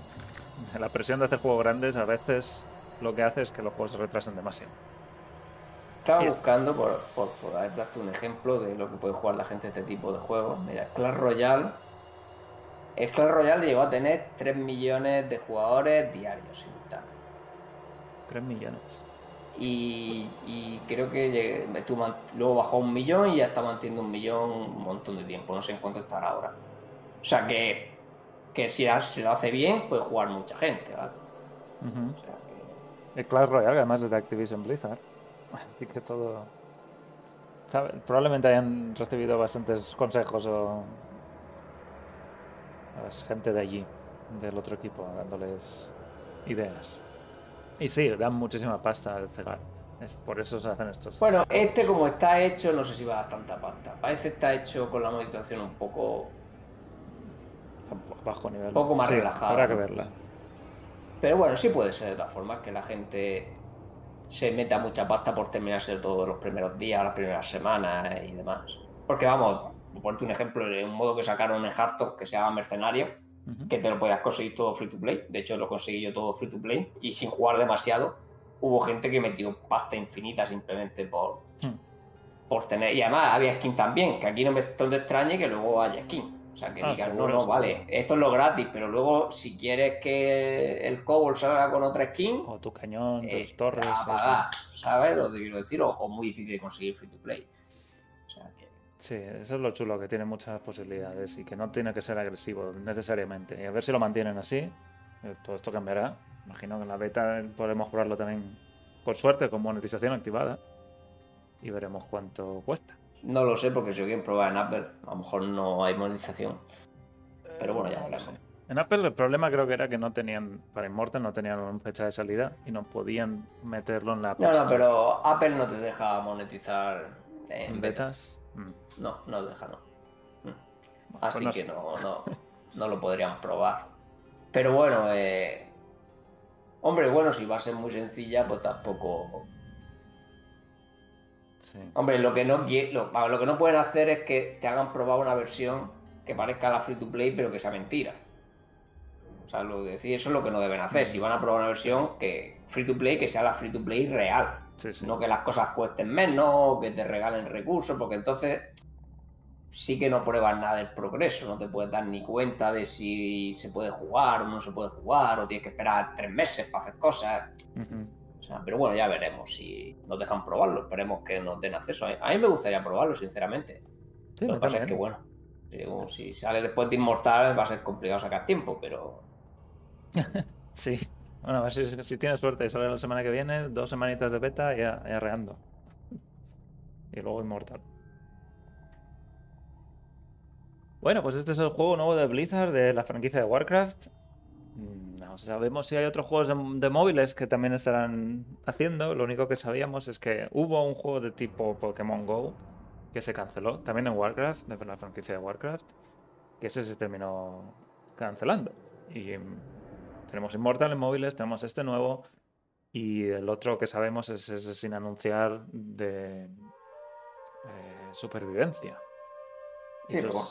La presión de hacer juegos grandes a veces lo que hace es que los juegos se retrasen demasiado. Estaba buscando, por, por, por darte un ejemplo de lo que puede jugar la gente este tipo de juegos. Mira, Clash Royale. El Clash Royale llegó a tener 3 millones de jugadores diarios simultáneos. 3 millones. Y, y creo que estuvo luego bajó un millón y ya está manteniendo un millón un montón de tiempo. No sé en cuánto estará ahora. O sea que, que si se lo hace bien, puede jugar mucha gente, ¿vale? O sea que- El Clash Royale, además es de Activision Blizzard. Así que todo. sabe- Probablemente hayan recibido bastantes consejos o. gente de allí, del otro equipo, dándoles ideas. Y sí, dan muchísima pasta al cegar. Es, por eso se hacen estos. Bueno, este como está hecho, no sé si va a dar tanta pasta. Parece que está hecho con la monetización un poco. a bajo nivel. poco más Sí, relajado, Habrá que verla. Pero bueno, sí puede ser de todas formas que la gente se meta mucha pasta por terminarse todos los primeros días, las primeras semanas y demás. Porque vamos, por ponerte un ejemplo, un modo que sacaron en Hardtop que se llama Mercenario, Que te lo podías conseguir todo free to play. De hecho, lo conseguí yo todo free to play y sin jugar demasiado. Hubo gente que metió pasta infinita simplemente por, Hmm. por tener. Y además había skin también, que aquí no me te extrañe que luego haya skin. O sea, que Ah, digan, seguro, no, no, vale, esto es lo gratis, pero luego si quieres que el Cobol salga con otra skin, O tu cañón, tus eh, torres. a eso. pagar, ¿sabes? Lo que quiero decir, o, o muy difícil de conseguir free to play. Sí, eso es lo chulo, que tiene muchas posibilidades y que no tiene que ser agresivo necesariamente. Y a ver si lo mantienen así. eh, Todo esto cambiará. Imagino que en la beta podremos probarlo también, con suerte, con monetización activada. Y veremos cuánto cuesta. no lo sé, porque si alguien prueba en Apple, a lo mejor no hay monetización. Pero bueno, ya No lo sé. En Apple el problema creo que era que no tenían, para Immortal no tenían una fecha de salida y no podían meterlo en la No, no, pero Apple no te deja monetizar en en beta. betas. Mm, No, no deja, no. bueno, Así no que sé. no, no, no lo podríamos probar. Pero bueno, eh, hombre, bueno, si va a ser muy sencilla, pues tampoco. Sí. Hombre, lo que no lo, lo que no pueden hacer es que te hagan probar una versión que parezca la free to play, pero que sea mentira. O sea, lo de decir, eso es lo que no deben hacer. Si van a probar una versión que free to play, que sea la free to play real. Sí, sí. No que las cosas cuesten menos, o que te regalen recursos, porque entonces sí que no pruebas nada del progreso, no te puedes dar ni cuenta de si se puede jugar o no se puede jugar, o tienes que esperar tres meses para hacer cosas. O sea, pero bueno, ya veremos si nos dejan probarlo, esperemos que nos den acceso. A mí me gustaría probarlo, sinceramente. Sí, Lo que pasa es que, bueno, si sale después de Inmortal va a ser complicado sacar tiempo, pero Sí. Bueno, a ver si, si tienes suerte y sale la semana que viene, dos semanitas de beta y arreando. Y luego Immortal. Bueno, pues este es el juego nuevo de Blizzard de la franquicia de Warcraft. Mm, No sabemos si hay otros juegos de, de móviles que también estarán haciendo. Lo único que sabíamos es que hubo un juego de tipo Pokémon Go que se canceló, también en Warcraft, de la franquicia de Warcraft, que ese se terminó cancelando. Y mm, tenemos Immortal en móviles, tenemos este nuevo y el otro que sabemos es ese sin anunciar de eh, supervivencia. sí, pero bueno,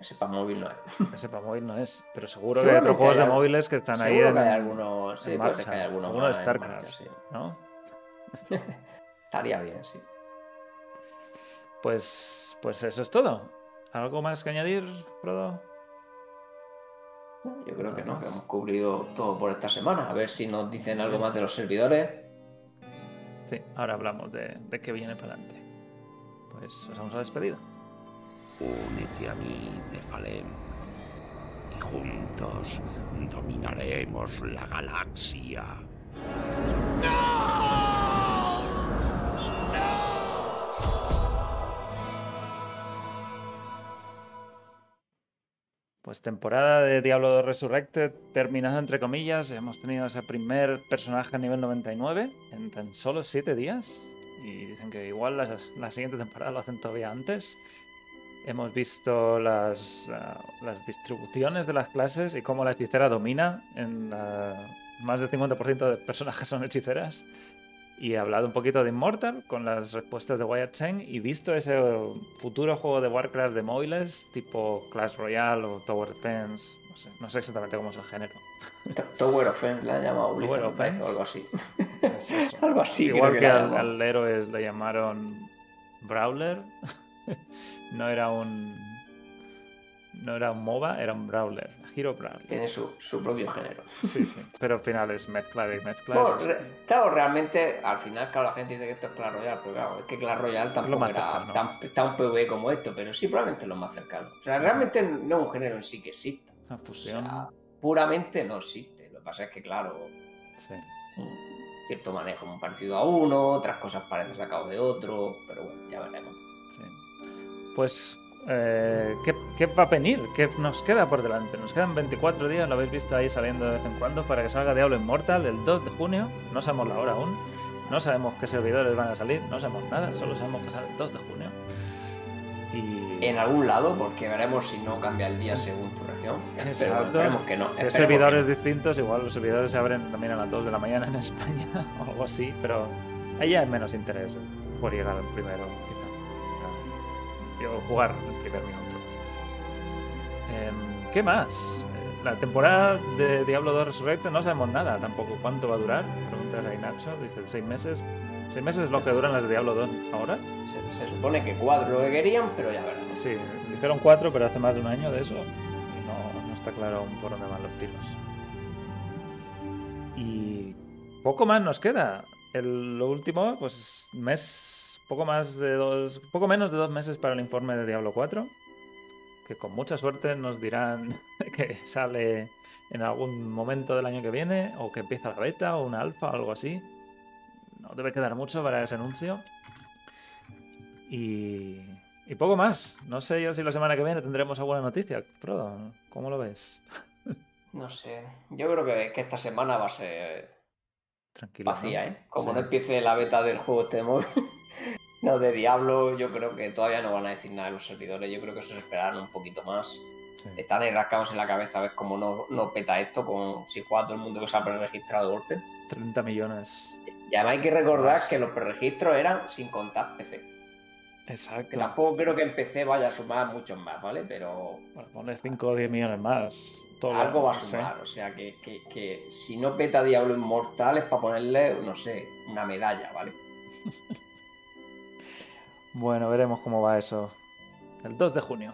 ese para móvil no es. ese para móvil no es, pero seguro que hay otros juegos de móviles que están ahí Seguro en, que hay algunos, sí, en marcha. que haya algunos Alguno de StarCraft, marcha, sí. ¿no? Estaría bien, sí. Pues, pues eso es todo. ¿Algo más que añadir, Frodo? Yo creo que no, que hemos cubrido todo por esta semana. A ver si nos dicen algo más de los servidores. Sí, ahora hablamos de, de qué viene para adelante. Pues os vamos a despedir. Únete a mí, Nefalem, y juntos dominaremos la galaxia. Pues temporada de Diablo 2 Resurrected terminada entre comillas. Hemos tenido ese primer personaje a nivel 99 en tan solo 7 días. Y dicen que igual la, la siguiente temporada lo hacen todavía antes. Hemos visto las, ah, las distribuciones de las clases y cómo la hechicera domina. En la- más del 50% de personajes son hechiceras. Y he hablado un poquito de Immortal con las respuestas de Wyatt Cheng y visto ese futuro juego de Warcraft de móviles tipo Clash Royale o Tower Defense. No sé, no sé exactamente cómo es el género. Tower Offense la han llamado Blizzard, Tower o algo así. Es eso. algo así. Igual creo que, la al, al héroe le llamaron Brawler. no era un. No era un MOBA, era un Brawler. Hero. Tiene su, su propio género. Sí, sí. Pero al final es mezclar. Bueno, re- claro, realmente, al final, claro, la gente dice que esto es Clash Royale, pero claro, es que Clash Royale tampoco era tan, tan PvE como esto, pero sí probablemente es lo más cercano. O sea, realmente no es un género en sí que exista. O sea, puramente no existe. Lo que pasa es que, claro, Sí. cierto manejo muy parecido a uno, otras cosas parecen sacados de otro, pero bueno, ya veremos. Sí. Pues, eh, ¿qué, qué va a venir? ¿Qué nos queda por delante? Nos quedan 24 días, lo habéis visto ahí saliendo de vez en cuando, para que salga Diablo Immortal el 2 de junio. No sabemos la hora aún. No sabemos qué servidores van a salir, no sabemos nada, solo sabemos que sale el 2 de junio. Y En algún lado, porque veremos si no cambia el día según tu región. Pero esperemos que no. si hay esperemos servidores no. distintos, igual los servidores se abren también a las 2 de la mañana en España o algo así, pero ahí ya hay menos interés por llegar primero, Yo jugar el primer minuto. Em, ¿Qué más? La temporada de Diablo 2 Resurrected no sabemos nada tampoco. ¿Cuánto va a durar? Preguntas ahí Nacho. Dice seis meses. Seis meses es lo que duran las de Diablo 2 ahora. Se, se supone que cuatro lo que querían, pero ya veremos. Sí, dijeron cuatro, pero hace más de un año de eso. Y no, no está claro aún por dónde van los tiros. Y poco más nos queda. El, lo último, pues mes, poco más de dos, poco menos de dos meses para el informe de Diablo 4. Que con mucha suerte nos dirán que sale en algún momento del año que viene, o que empieza la beta, o una alfa, o algo así. No debe quedar mucho para ese anuncio. Y, y poco más. No sé yo si la semana que viene tendremos alguna noticia. Frodo, ¿cómo lo ves? No sé. Yo creo que, que esta semana va a ser Tranquilo. vacía, ¿eh? Como Sí. no empiece la beta del juego este de móvil, no de Diablo, yo creo que todavía no van a decir nada de los servidores. Yo creo que eso se esperarán un poquito más. Sí. Están ahí rascados en la cabeza a ver cómo no, no peta esto con si juega todo el mundo que se ha preregistrado de golpe. 30 millones. Y además hay que recordar Más. que los preregistros eran sin contar PC. Que Exacto. tampoco creo que en PC vaya a sumar muchos más, ¿vale? Pero Bueno, ponle 5 o 10 millones más. Todo, algo va a sé. sumar. O sea, que, que- que si no peta Diablo Inmortal es para ponerle, no sé, una medalla, ¿vale? Bueno, veremos cómo va eso. El 2 de junio.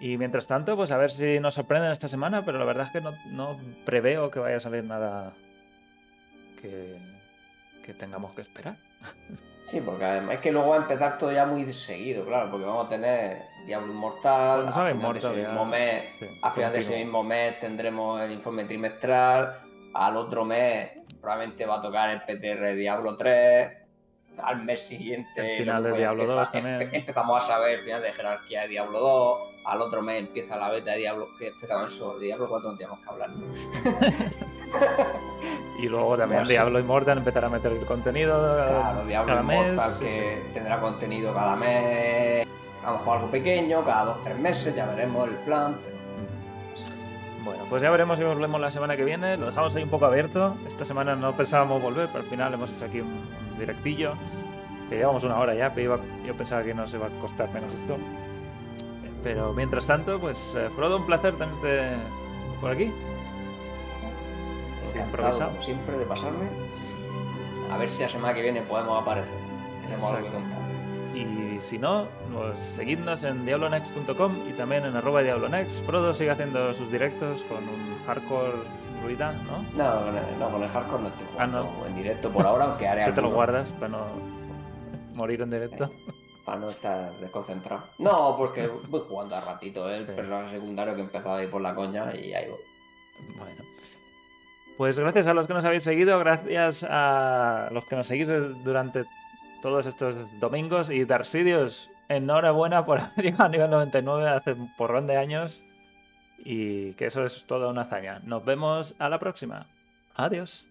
Y mientras tanto, pues a ver si nos sorprenden esta semana, pero la verdad es que no, no preveo que vaya a salir nada que, que tengamos que esperar. Sí, porque además es que luego va a empezar todo ya muy seguido, claro, porque vamos a tener Diablo Inmortal, a sabe final de ese mismo mes, Sí, a final de ese mismo mes tendremos el informe trimestral, al otro mes probablemente va a tocar el PTR de Diablo 3, al mes siguiente El final de Diablo empeza- 2 también. empe- empezamos a saber final de jerarquía de Diablo 2, al otro mes empieza la beta de Diablo, que espera, eso, de Diablo 4 no tenemos que hablar. Y luego también No sé. Diablo Immortal empezará a meter el contenido Claro, Diablo cada mes. Immortal sí, que sí. tendrá contenido cada mes, a lo mejor algo pequeño, cada dos tres meses, ya veremos el plan. Bueno, pues ya veremos si volvemos la semana que viene. Lo dejamos ahí un poco abierto. Esta semana no pensábamos volver, pero al final hemos hecho aquí un, un directillo. Que llevamos una hora ya, pero iba- yo pensaba que no se iba a costar menos esto. Pero mientras tanto, pues eh, Frodo, un placer tenerte por aquí. Encantado, como siempre, de pasarme. A ver si la semana que viene podemos aparecer. Tenemos algo que contar. Y si no, pues seguidnos en diablonext.com y también en arroba diablonext. Frodo sigue haciendo sus directos con un hardcore ruida, ¿no? No, con el- no, con el hardcore no estoy Ah, jugando no. en directo por ahora, aunque haré Que te lo guardas para no morir en directo. para no estar desconcentrado. No, porque voy jugando a ratito, ¿eh? el Sí. personaje secundario que he empezado ahí por la coña y ahí voy. Bueno. Pues gracias a los que nos habéis seguido, gracias a los que nos seguís durante todos estos domingos y Darsidios, enhorabuena por haber llegado a nivel 99 hace un porrón de años y que eso es toda una hazaña. Nos vemos a la próxima. Adiós.